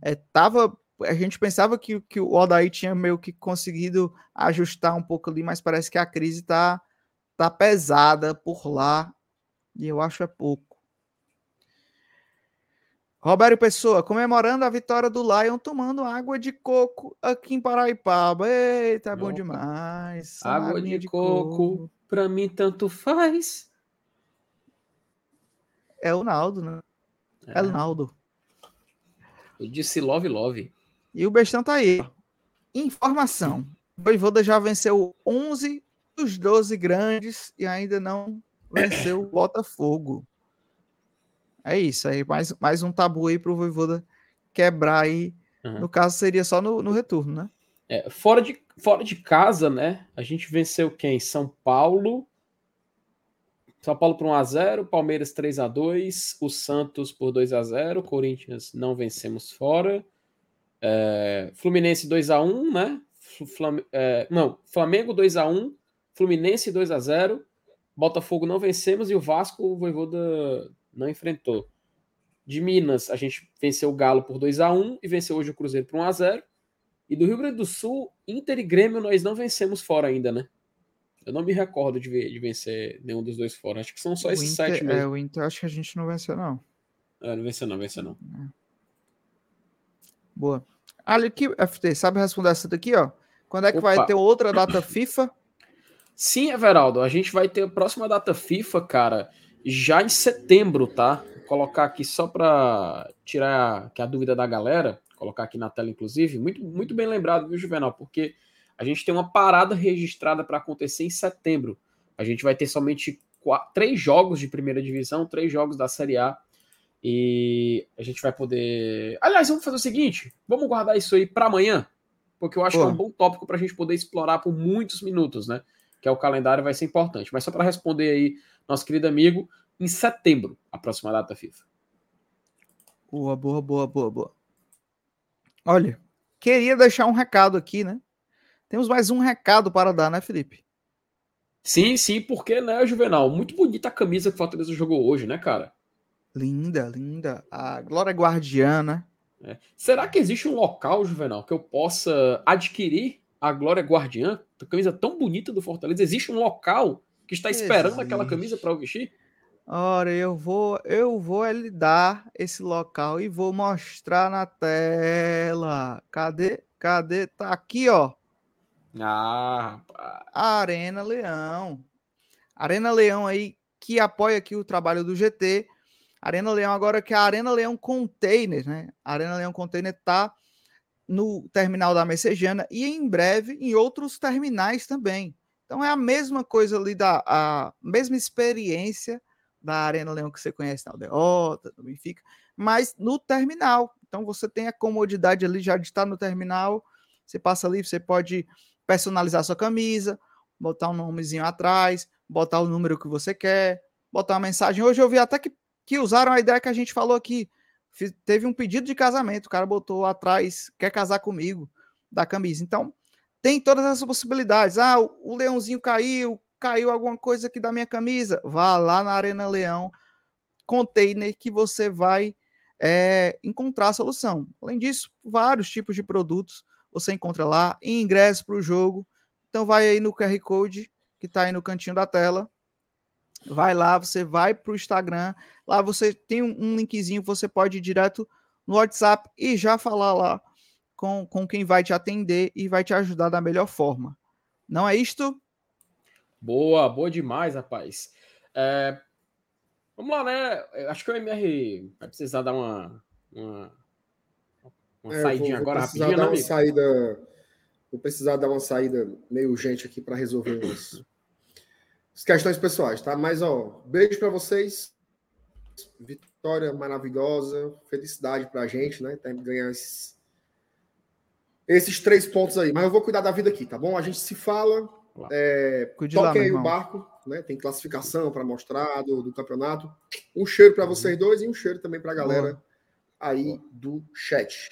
é, tava. A gente pensava que, que o Odaí tinha meio que conseguido ajustar um pouco ali, mas parece que a crise tá, tá pesada por lá. E eu acho é pouco. Roberto Pessoa, comemorando a vitória do Lion, tomando água de coco aqui em Paraipaba. Eita, é bom demais. Água de, de, coco, coco, pra mim tanto faz. É o Naldo, né? É, é o Naldo. Eu disse love, love. E o bestão tá aí. Informação. O Voivoda já venceu 11 dos 12 grandes e ainda não venceu o Botafogo. É isso aí, mais, mais um tabu aí pro Voivoda quebrar aí. Uhum. No caso, seria só no, no retorno, né? É, fora, de, fora de casa, né? A gente venceu quem? São Paulo. São Paulo por 1x0, Palmeiras 3x2, o Santos por 2x0, Corinthians não vencemos fora. É, Fluminense 2x1, né? Flam, é, não, Flamengo 2x1, Fluminense 2x0, Botafogo não vencemos e o Vasco, o Voivoda não enfrentou. De Minas, a gente venceu o Galo por 2 a 1 e venceu hoje o Cruzeiro por 1 a 0 E do Rio Grande do Sul, Inter e Grêmio nós não vencemos fora ainda, né? Eu não me recordo de, de vencer nenhum dos dois fora. Acho que são só o esses Inter, sete mesmo. É, o Inter acho que a gente não venceu, não. É, não venceu não, venceu não. É. Boa. Ali aqui, FT, sabe responder essa daqui, ó? Quando é que Opa. vai ter outra data FIFA? Sim, Everaldo, a gente vai ter a próxima data FIFA, cara já em setembro, tá? Vou colocar aqui só para tirar aqui a dúvida da galera, colocar aqui na tela, inclusive. Muito, muito bem lembrado, viu, Juvenal? Porque a gente tem uma parada registrada para acontecer em setembro. A gente vai ter somente quatro, três jogos de primeira divisão, três jogos da Série A. E a gente vai poder. Aliás, vamos fazer o seguinte: vamos guardar isso aí para amanhã, porque eu acho Pô. que é um bom tópico para a gente poder explorar por muitos minutos, né? Que é o calendário vai ser importante. Mas só para responder aí nosso querido amigo, em setembro, a próxima data FIFA. Boa, boa, boa, boa, boa. Olha, queria deixar um recado aqui, né? Temos mais um recado para dar, né, Felipe? Sim, sim, porque, né, Juvenal? Muito bonita a camisa que o Fortaleza jogou hoje, né, cara? Linda, linda. A Glória Guardiana. É. Será que existe um local, Juvenal, que eu possa adquirir a Glória Guardiã? A camisa tão bonita do Fortaleza. Existe um local que está esperando Existe. aquela camisa para o vestir? Ora, eu vou, eu vou lhe dar esse local e vou mostrar na tela. Cadê? Cadê? Tá aqui, ó. Ah, Arena Leão. Arena Leão aí, que apoia aqui o trabalho do GT. Arena Leão agora que é a Arena Leão Container, né? A Arena Leão Container tá no terminal da Messejana e em breve em outros terminais também. Então é a mesma coisa ali da a mesma experiência da Arena Leão que você conhece na Aldeota, no Benfica, mas no terminal. Então você tem a comodidade ali já de estar no terminal. Você passa ali, você pode personalizar sua camisa, botar um nomezinho atrás, botar o número que você quer, botar uma mensagem. Hoje eu vi até que, que usaram a ideia que a gente falou aqui. Teve um pedido de casamento, o cara botou atrás, quer casar comigo, da camisa. Então, tem todas essas possibilidades. Ah, o, o leãozinho caiu, caiu alguma coisa aqui da minha camisa. Vá lá na Arena Leão, container que você vai é, encontrar a solução. Além disso, vários tipos de produtos você encontra lá, ingresso para o jogo. Então vai aí no QR Code que está aí no cantinho da tela. Vai lá, você vai para o Instagram. Lá você tem um, linkzinho, você pode ir direto no WhatsApp e já falar lá com, com quem vai te atender e vai te ajudar da melhor forma. Não é isto? Boa, boa demais, rapaz. É, vamos lá, né? Acho que o MR vai precisar dar uma, uma uma é, saidinha vou, vou agora rapidinho, dar né, uma saída. Vou precisar dar uma saída meio urgente aqui para resolver umas, as questões pessoais, tá? Mas, ó, beijo para vocês. Vitória maravilhosa, felicidade para a gente, né? Tem que ganhar esses, esses três pontos aí. Mas eu vou cuidar da vida aqui, tá bom? A gente se fala. É, toquem aí o barco, né? Tem classificação para mostrar do, do, campeonato. Um cheiro para uhum. vocês dois e um cheiro também para a galera. Boa aí do chat.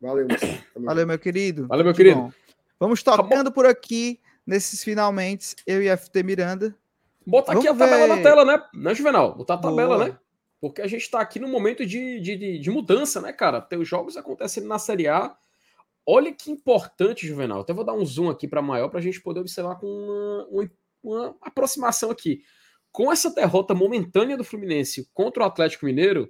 Valeu, Valeu, meu querido. Valeu, meu querido. Bom. Vamos tocando por aqui nesses finalmente, eu e FT Miranda. Bota aqui a tabela ver... na tela, né? Né, Juvenal? Botar a tabela, Boa. né? Porque a gente está aqui num momento de, de, de, mudança, né, cara? Tem os jogos acontecendo na Série A. Olha que importante, Juvenal. Até vou dar um zoom aqui para maior para a gente poder observar com uma, uma, uma aproximação aqui. Com essa derrota momentânea do Fluminense contra o Atlético Mineiro,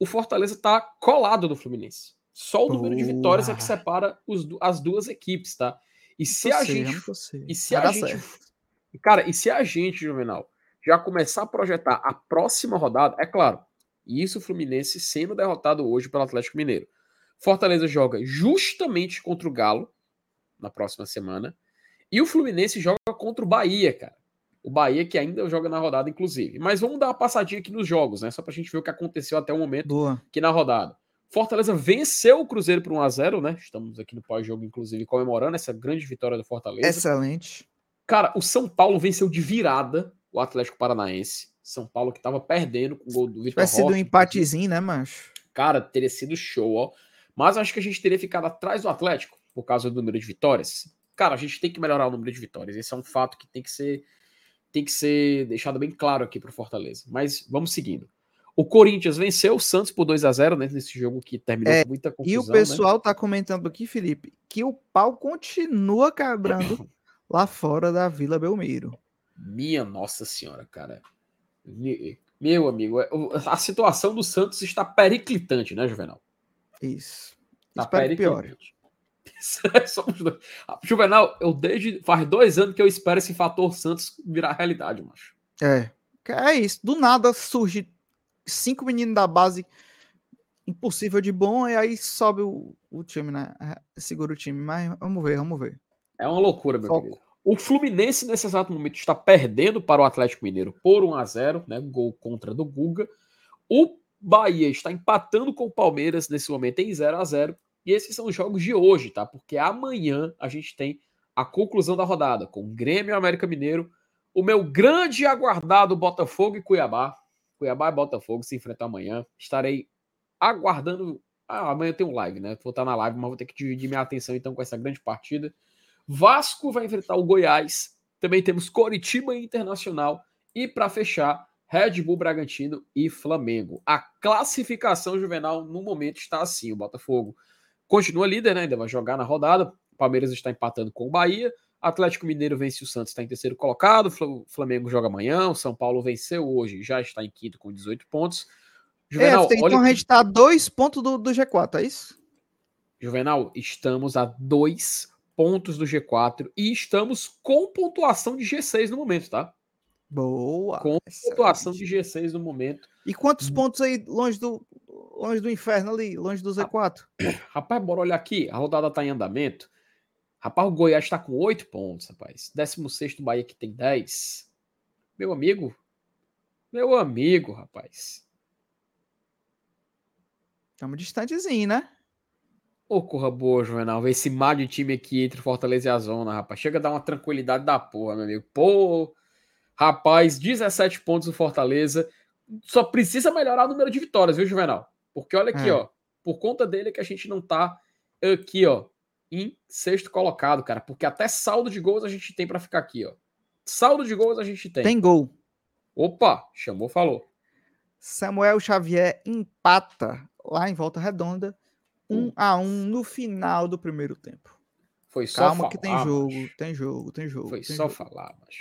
o Fortaleza está colado do Fluminense. Só o Boa. número de vitórias é que separa os, as duas equipes, tá? E se a gente. E se a gente. Cara, e se a gente, Juvenal, já começar a projetar a próxima rodada, é claro, isso o Fluminense sendo derrotado hoje pelo Atlético Mineiro. Fortaleza joga justamente contra o Galo na próxima semana. E o Fluminense joga contra o Bahia, cara. O Bahia que ainda joga na rodada, inclusive. Mas vamos dar uma passadinha aqui nos jogos, né? Só pra gente ver o que aconteceu até o momento Boa. aqui na rodada. Fortaleza venceu o Cruzeiro por 1x0, né? Estamos aqui no pós-jogo, inclusive, comemorando essa grande vitória do Fortaleza. Excelente. Cara, o São Paulo venceu de virada o Atlético Paranaense. São Paulo que tava perdendo com o gol do Vitor Vai ser um empatezinho, né, macho? Cara, teria sido show, ó. Mas acho que a gente teria ficado atrás do Atlético por causa do número de vitórias. Cara, a gente tem que melhorar o número de vitórias. Esse é um fato que tem que ser tem que ser deixado bem claro aqui para o Fortaleza. Mas vamos seguindo. O Corinthians venceu o Santos por 2 a 0 né, nesse jogo que terminou é, com muita confusão. E o pessoal né? tá comentando aqui, Felipe, que o pau continua quebrando lá fora da Vila Belmiro. Minha Nossa Senhora, cara. Meu amigo, é, a situação do Santos está periclitante, né, Juvenal? Isso. Tá Espero. Somos dois. Ah, Juvenal, eu desde faz dois anos que eu espero esse fator Santos virar realidade, macho. É. É isso. Do nada surge cinco meninos da base impossível de bom, e aí sobe o, o time, né? É, segura o time. Mas vamos ver, vamos ver. É uma loucura, meu Foco. querido. O Fluminense, nesse exato momento, está perdendo para o Atlético Mineiro por 1 a 0 né? Gol contra do Guga. O Bahia está empatando com o Palmeiras nesse momento em 0 a 0 e esses são os jogos de hoje, tá? Porque amanhã a gente tem a conclusão da rodada com Grêmio e América Mineiro, o meu grande aguardado Botafogo e Cuiabá. Cuiabá e Botafogo se enfrentam amanhã. Estarei aguardando. Ah, amanhã tem um live, né? Vou estar na live, mas vou ter que dividir minha atenção então com essa grande partida. Vasco vai enfrentar o Goiás. Também temos Coritiba Internacional. E para fechar, Red Bull Bragantino e Flamengo. A classificação juvenal no momento está assim: o Botafogo Continua líder, né? Ainda vai jogar na rodada. O Palmeiras está empatando com o Bahia. Atlético Mineiro vence o Santos, está em terceiro colocado. O Flamengo joga amanhã. O São Paulo venceu hoje, já está em quinto com 18 pontos. Juvenal, é, então a gente está a dois pontos do, do G4, é isso? Juvenal, estamos a dois pontos do G4 e estamos com pontuação de G6 no momento, tá? Boa. Com pontuação de G6 no momento. E quantos hum. pontos aí longe do longe do inferno ali, longe do Z4? Rapaz, bora olhar aqui. A rodada tá em andamento. Rapaz, o Goiás está com 8 pontos, rapaz. 16 do Bahia que tem 10. Meu amigo. Meu amigo, rapaz. Estamos distantezinho, né? Ô, oh, corra boa, Juvenal. Ver esse mar de time aqui entre Fortaleza e a Zona, rapaz. Chega a dar uma tranquilidade da porra, meu amigo. Pô, rapaz, 17 pontos do Fortaleza. Só precisa melhorar o número de vitórias, viu, Juvenal? Porque olha aqui, é. ó. Por conta dele que a gente não tá aqui, ó, em sexto colocado, cara. Porque até saldo de gols a gente tem para ficar aqui, ó. Saldo de gols a gente tem. Tem gol. Opa, chamou, falou. Samuel Xavier empata lá em Volta Redonda um a um no final do primeiro tempo. Foi só Calma falar, que tem jogo, tem jogo, tem jogo. Foi tem só jogo. falar, mas.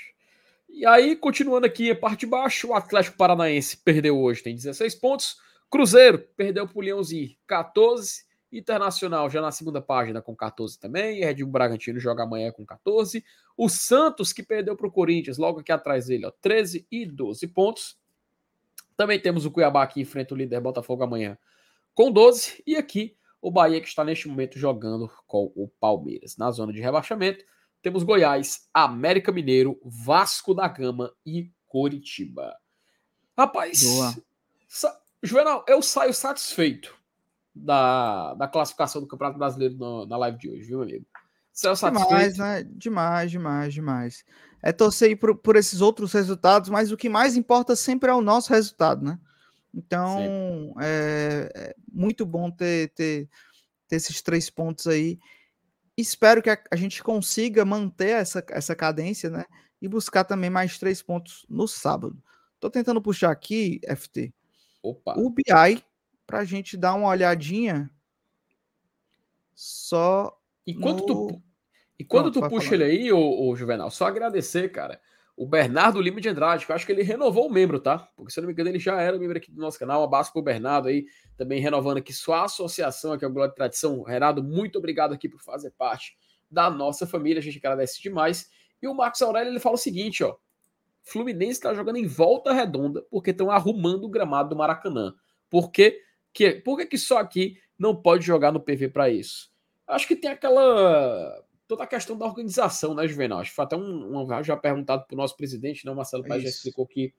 E aí, continuando aqui a parte de baixo, o Atlético Paranaense perdeu hoje, tem 16 pontos. Cruzeiro perdeu pro Leãozinho, 14. Internacional já na segunda página com 14 também. Red Bull Bragantino joga amanhã com 14. O Santos, que perdeu para o Corinthians, logo aqui atrás dele, ó, 13 e 12 pontos. Também temos o Cuiabá que enfrenta o líder Botafogo amanhã com 12. E aqui o Bahia que está neste momento jogando com o Palmeiras. Na zona de rebaixamento, temos Goiás, América Mineiro, Vasco da Gama e Coritiba. Rapaz. Juvenal, eu saio satisfeito da, da classificação do Campeonato Brasileiro no, na live de hoje, viu, amigo? Saio satisfeito. Demais, né? Demais, demais, demais. É torcer por, por esses outros resultados, mas o que mais importa sempre é o nosso resultado, né? Então, é, é, muito bom ter, ter, ter, esses três pontos aí. Espero que a, a, gente consiga manter essa, essa cadência, né? E buscar também mais três pontos no sábado. Tô tentando puxar aqui, FT, Opa. o BI para a gente dar uma olhadinha só. E quando no... tu, e quando Não, tu puxa falar. ele aí, ô, ô, Juvenal, só agradecer, cara o Bernardo Lima de Andrade, que eu acho que ele renovou o membro, tá? Porque se eu não me engano, ele já era membro aqui do nosso canal. Um abraço pro Bernardo aí, também renovando aqui sua associação aqui ao Glória de Tradição. Renato, muito obrigado aqui por fazer parte da nossa família, a gente agradece demais. E o Marcos Aurélio, ele fala o seguinte, ó. Fluminense está jogando em volta redonda porque estão arrumando o gramado do Maracanã. Por que, por que, que só aqui não pode jogar no PV para isso? Acho que tem aquela toda a questão da organização, né, Juvenal? Acho que foi até um, um já perguntado para o nosso presidente, né, o Marcelo Paz já explicou que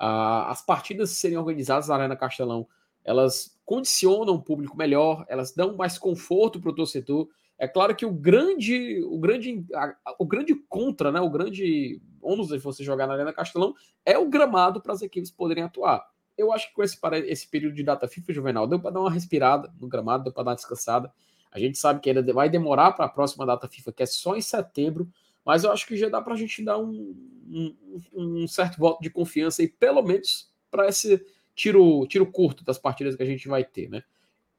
uh, as partidas serem organizadas na Arena Castelão, elas condicionam o público melhor, elas dão mais conforto para o torcedor. É claro que o grande, o grande, a, o grande contra, né, o grande ônus de você jogar na Arena Castelão é o gramado para as equipes poderem atuar. Eu acho que com esse, esse período de data FIFA, Juvenal, deu para dar uma respirada no gramado, deu para dar uma descansada. A gente sabe que ainda vai demorar para a próxima data FIFA, que é só em setembro, mas eu acho que já dá para a gente dar um, um, um, certo voto de confiança e pelo menos para esse tiro, tiro curto das partidas que a gente vai ter, né?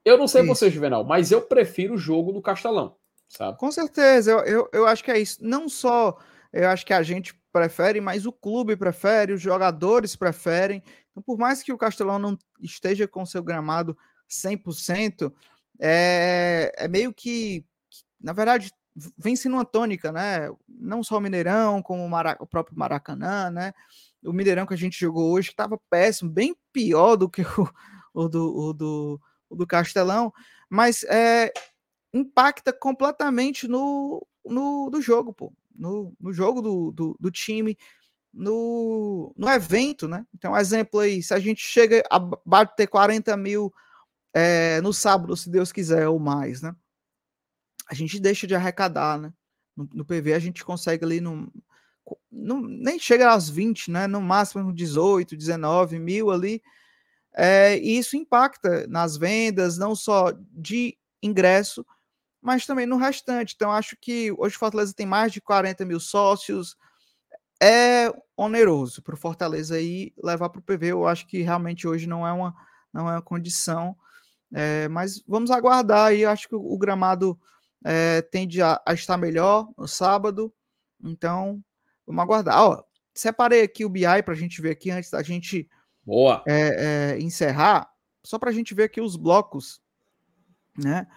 Eu não sei isso. você, Juvenal, mas eu prefiro o jogo no Castelão, sabe? Com certeza, eu, eu, eu acho que é isso. Não só eu acho que a gente prefere, mas o clube prefere, os jogadores preferem. Então, por mais que o Castelão não esteja com seu gramado 100%, é, é meio que, na verdade, vem sendo uma tônica, né? Não só o Mineirão, como o, Mara, o próprio Maracanã, né? O Mineirão que a gente jogou hoje estava péssimo, bem pior do que o, o, do, o, do, o do Castelão, mas é, impacta completamente no, no do jogo, pô. No, no jogo do, do, do time, no, no evento, né? Então, exemplo aí, se a gente chega a bater 40 mil é, no sábado, se Deus quiser, ou mais, né? A gente deixa de arrecadar, né? No, no PV a gente consegue ali no, no, nem chega às 20, né? No máximo 18, 19 mil ali. É, e isso impacta nas vendas, não só de ingresso, mas também no restante. Então, acho que hoje o Fortaleza tem mais de 40 mil sócios. É oneroso para o Fortaleza aí levar para o PV. Eu acho que realmente hoje não é uma, não é uma condição. É, mas vamos aguardar aí. Acho que o, gramado é, tende a, a, estar melhor no sábado. Então, vamos aguardar. Ó, separei aqui o BI para a gente ver aqui antes da gente é, é, encerrar. Só para a gente ver aqui os blocos, né?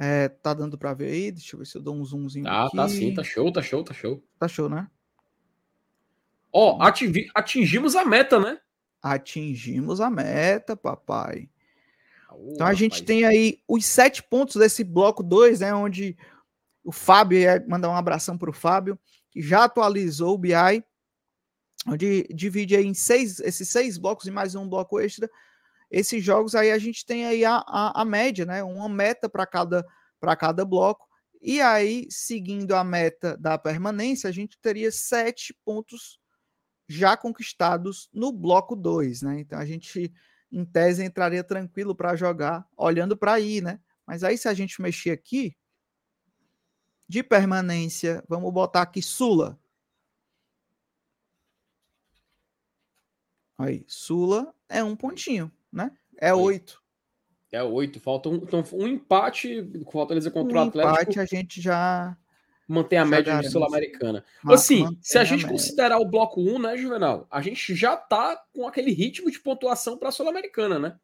É, tá dando para ver aí? Deixa eu ver se eu dou um zoomzinho. Ah, aqui. tá sim, tá show, tá show, tá show. Tá show, né? Ó, oh, atingimos a meta, né? Atingimos a meta, papai. Oh, então a gente tem aí os sete pontos desse bloco 2, né? Onde o Fábio, mandar um abração para o Fábio, que já atualizou o BI, onde divide aí em seis, esses seis blocos e mais um bloco extra. Esses jogos aí a gente tem aí a, a, a média, né? Uma meta para cada, cada bloco. E aí, seguindo a meta da permanência, a gente teria sete pontos já conquistados no bloco 2, né? Então a gente, em tese, entraria tranquilo para jogar, olhando para aí, né? Mas aí, se a gente mexer aqui, de permanência, vamos botar aqui Sula. Aí, Sula é um pontinho, né? É oito. É oito. Falta um, então, um empate com Fortaleza contra um o Atlético. empate a gente já mantém a média Sul-Americana. Assim, se a gente a considerar o bloco 1, né, Juvenal, a gente já tá com aquele ritmo de pontuação para a Sul-Americana, né?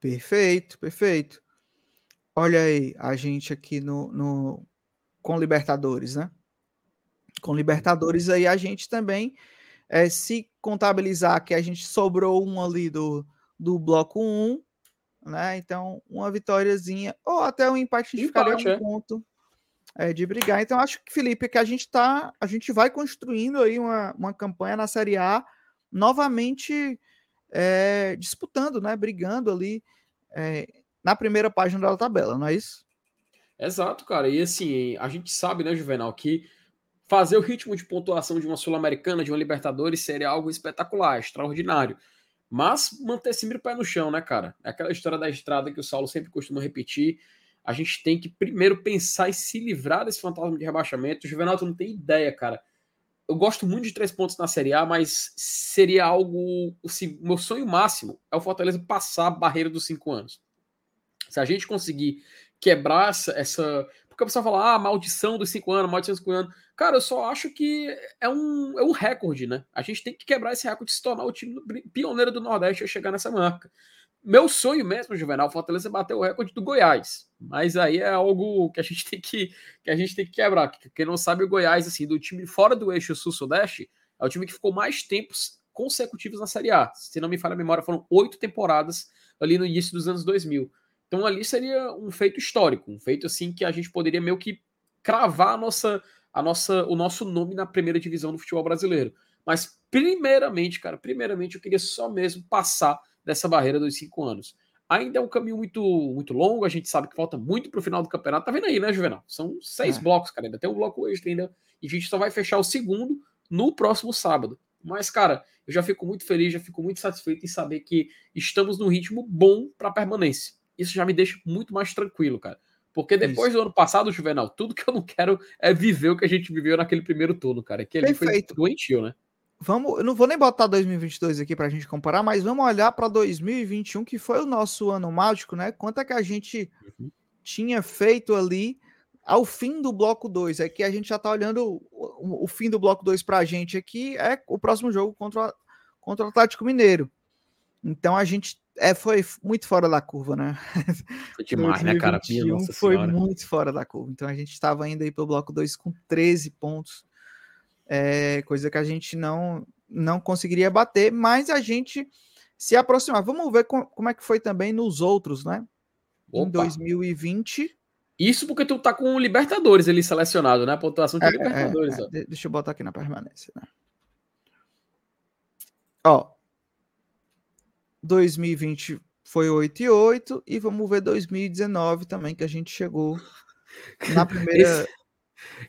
Perfeito, perfeito. Olha aí, a gente aqui no, no com Libertadores, né? Com Libertadores aí a gente também, é, se contabilizar que a gente sobrou um ali do, do bloco 1, né? Então, uma vitóriazinha, ou até um empate, empate, ficaria um é. ponto é, de brigar. Então, acho que, Felipe, que a gente tá, a gente vai construindo aí uma, uma campanha na Série A, novamente é, disputando, né? Brigando ali é, na primeira página da tabela, não é isso? Exato, cara. E assim, a gente sabe, né, Juvenal, que fazer o ritmo de pontuação de uma Sul-Americana, de uma Libertadores, seria algo espetacular, extraordinário. Mas manter sempre o pé no chão, né, cara? É aquela história da estrada que o Saulo sempre costuma repetir. A gente tem que primeiro pensar em se livrar desse fantasma de rebaixamento. O Juvenal, não tem ideia, cara. Eu gosto muito de três pontos na Série A, mas seria algo. Assim, meu sonho máximo é o Fortaleza passar a barreira dos cinco anos. Se a gente conseguir quebrar essa, essa. Porque a pessoa fala, ah, maldição dos cinco anos, maldição dos cinco anos. Cara, eu só acho que é um, é um recorde, né? A gente tem que quebrar esse recorde de se tornar o time pioneiro do Nordeste a chegar nessa marca. Meu sonho mesmo, Juvenal, Fortaleza bater o recorde do Goiás. Mas aí é algo que a gente tem que, que a gente tem que quebrar. Quem não sabe, o Goiás, assim, do time fora do eixo sul-sudeste, é o time que ficou mais tempos consecutivos na Série A. Se não me falha a memória, foram oito temporadas ali no início dos anos 2000. Então ali seria um feito histórico, um feito assim que a gente poderia meio que cravar a nossa, a nossa, o nosso nome na primeira divisão do futebol brasileiro. Mas primeiramente, cara, primeiramente eu queria só mesmo passar dessa barreira dos cinco anos. Ainda é um caminho muito, muito longo, a gente sabe que falta muito para o final do campeonato. Tá vendo aí, né, Juvenal? São seis é. blocos, cara. Ainda tem um bloco extra ainda. E a gente só vai fechar o segundo no próximo sábado. Mas, cara, eu já fico muito feliz, já fico muito satisfeito em saber que estamos num ritmo bom para permanência isso já me deixa muito mais tranquilo, cara. Porque depois isso. do ano passado, Juvenal, tudo que eu não quero é viver o que a gente viveu naquele primeiro turno, cara. Que ali Perfeito. foi doentio, né? Vamos, eu não vou nem botar 2022 aqui pra gente comparar, mas vamos olhar para 2021, que foi o nosso ano mágico, né? Quanto é que a gente uhum. tinha feito ali ao fim do bloco 2? É que a gente já tá olhando o, o fim do bloco 2 pra gente aqui, é o próximo jogo contra, contra o Atlético Mineiro. Então a gente é, foi muito fora da curva, né? Foi demais, né, cara? foi muito fora da curva. Então a gente estava indo aí pro bloco 2 com 13 pontos. É, coisa que a gente não, não conseguiria bater, mas a gente se aproximar. Vamos ver com, como é que foi também nos outros, né? Opa. Em 2020. Isso porque tu tá com o Libertadores ali selecionado, né? A pontuação de é, Libertadores. É, é. Deixa eu botar aqui na permanência, né? Ó, 2020 foi 8 e 8 e vamos ver 2019 também que a gente chegou na primeira esse,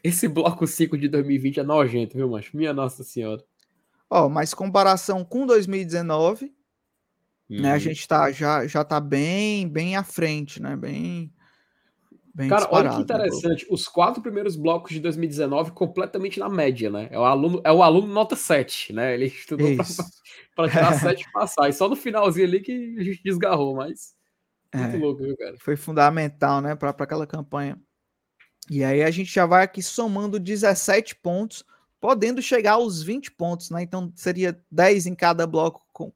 esse bloco 5 de 2020 é nojento, viu, macho? Minha nossa senhora. Ó, mas comparação com 2019, né, a uhum. gente tá já já tá bem bem à frente, né? Bem Bem Cara, olha que né, interessante. Os quatro primeiros blocos de 2019 completamente na média, né? É o aluno, é o aluno nota 7, né? Ele estudou para tirar 7 e passar. E só no finalzinho ali que a gente desgarrou, mas. Muito é, louco, viu, cara? Foi fundamental, né, para aquela campanha. E aí a gente já vai aqui somando 17 pontos, podendo chegar aos 20 pontos, né? Então seria 10 em cada bloco com,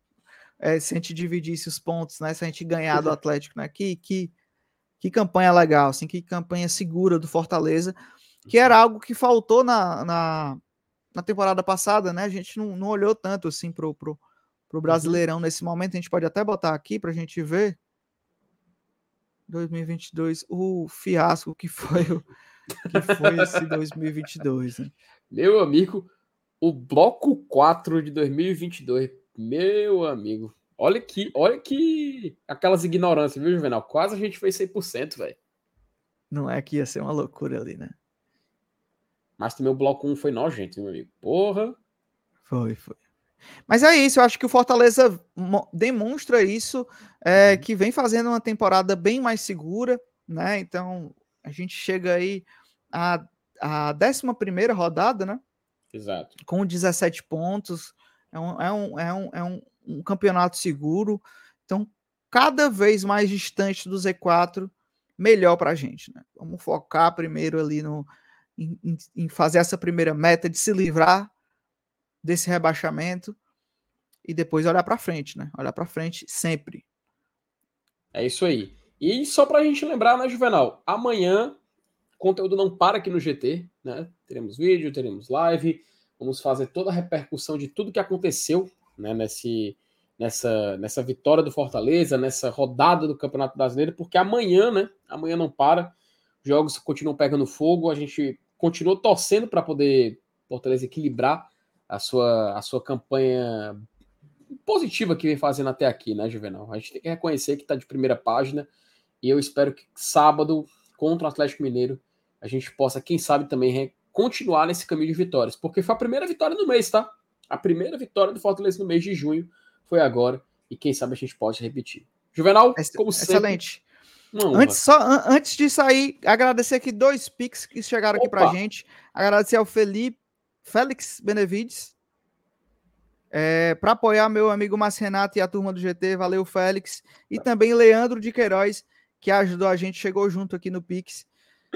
é, se a gente dividisse os pontos, né? Se a gente ganhar do Atlético, né? Que, que, Que campanha legal, assim, que campanha segura do Fortaleza, que era algo que faltou na, na, na temporada passada, né? A gente não, não olhou tanto assim pro, pro, pro uhum. Brasileirão nesse momento. A gente pode até botar aqui para a gente ver. 2022, o fiasco que foi o que foi esse 2022. Né? Meu amigo, o bloco 4 de 2022, meu amigo. Olha que, olha que aquelas ignorâncias, viu, Juvenal? Quase a gente fez 100%, velho. Não é que ia ser uma loucura ali, né? Mas também o bloco 1 foi nojento, meu amigo. Porra. Foi, foi. Mas é isso, eu acho que o Fortaleza demonstra isso, é, uhum. que vem fazendo uma temporada bem mais segura, né? Então, a gente chega aí à, à 11 rodada, né? Exato. Com 17 pontos. É um, é um, é um, é um, um campeonato seguro. Então, cada vez mais distante do Z4, melhor para a gente, né? Vamos focar primeiro ali no, em, em, fazer essa primeira meta de se livrar desse rebaixamento e depois olhar para frente, né? Olhar para frente sempre. É isso aí. E só para a gente lembrar, né, Juvenal? Amanhã conteúdo não para aqui no GT, né? Teremos vídeo, teremos live, vamos fazer toda a repercussão de tudo que aconteceu, né, nesse, nessa, nessa vitória do Fortaleza, nessa rodada do Campeonato Brasileiro, porque amanhã, né? Amanhã não para, jogos continuam pegando fogo, a gente continua torcendo para poder Fortaleza equilibrar a sua, a sua campanha positiva que vem fazendo até aqui, né, Juvenal? A gente tem que reconhecer que está de primeira página e eu espero que sábado, contra o Atlético Mineiro, a gente possa, quem sabe, também continuar nesse caminho de vitórias, porque foi a primeira vitória do mês, tá? A primeira vitória do Fortaleza no mês de junho foi agora e quem sabe a gente pode repetir. Juvenal, como Excelente. sempre. Antes, só, antes de sair, agradecer aqui dois pics que chegaram Opa. aqui pra gente. Agradecer ao Felipe, Félix Benevides, é, para apoiar meu amigo Márcio Renato e a turma do GT. Valeu, Félix. E também Leandro de Queiroz, que ajudou a gente, chegou junto aqui no Pix.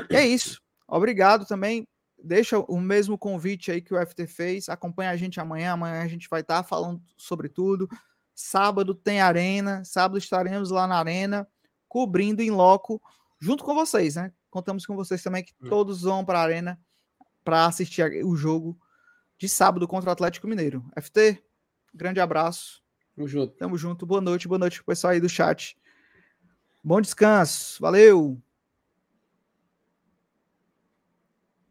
E é isso. Obrigado também. Deixa o mesmo convite aí que o FT fez. Acompanha a gente amanhã. Amanhã a gente vai estar tá falando sobre tudo. Sábado tem arena. Sábado estaremos lá na arena, cobrindo em loco, junto com vocês, né? Contamos com vocês também que hum. todos vão para a arena para assistir o jogo de sábado contra o Atlético Mineiro. FT, grande abraço. Tamo junto. Tamo junto. Boa noite, boa noite pro pessoal aí do chat. Bom descanso. Valeu!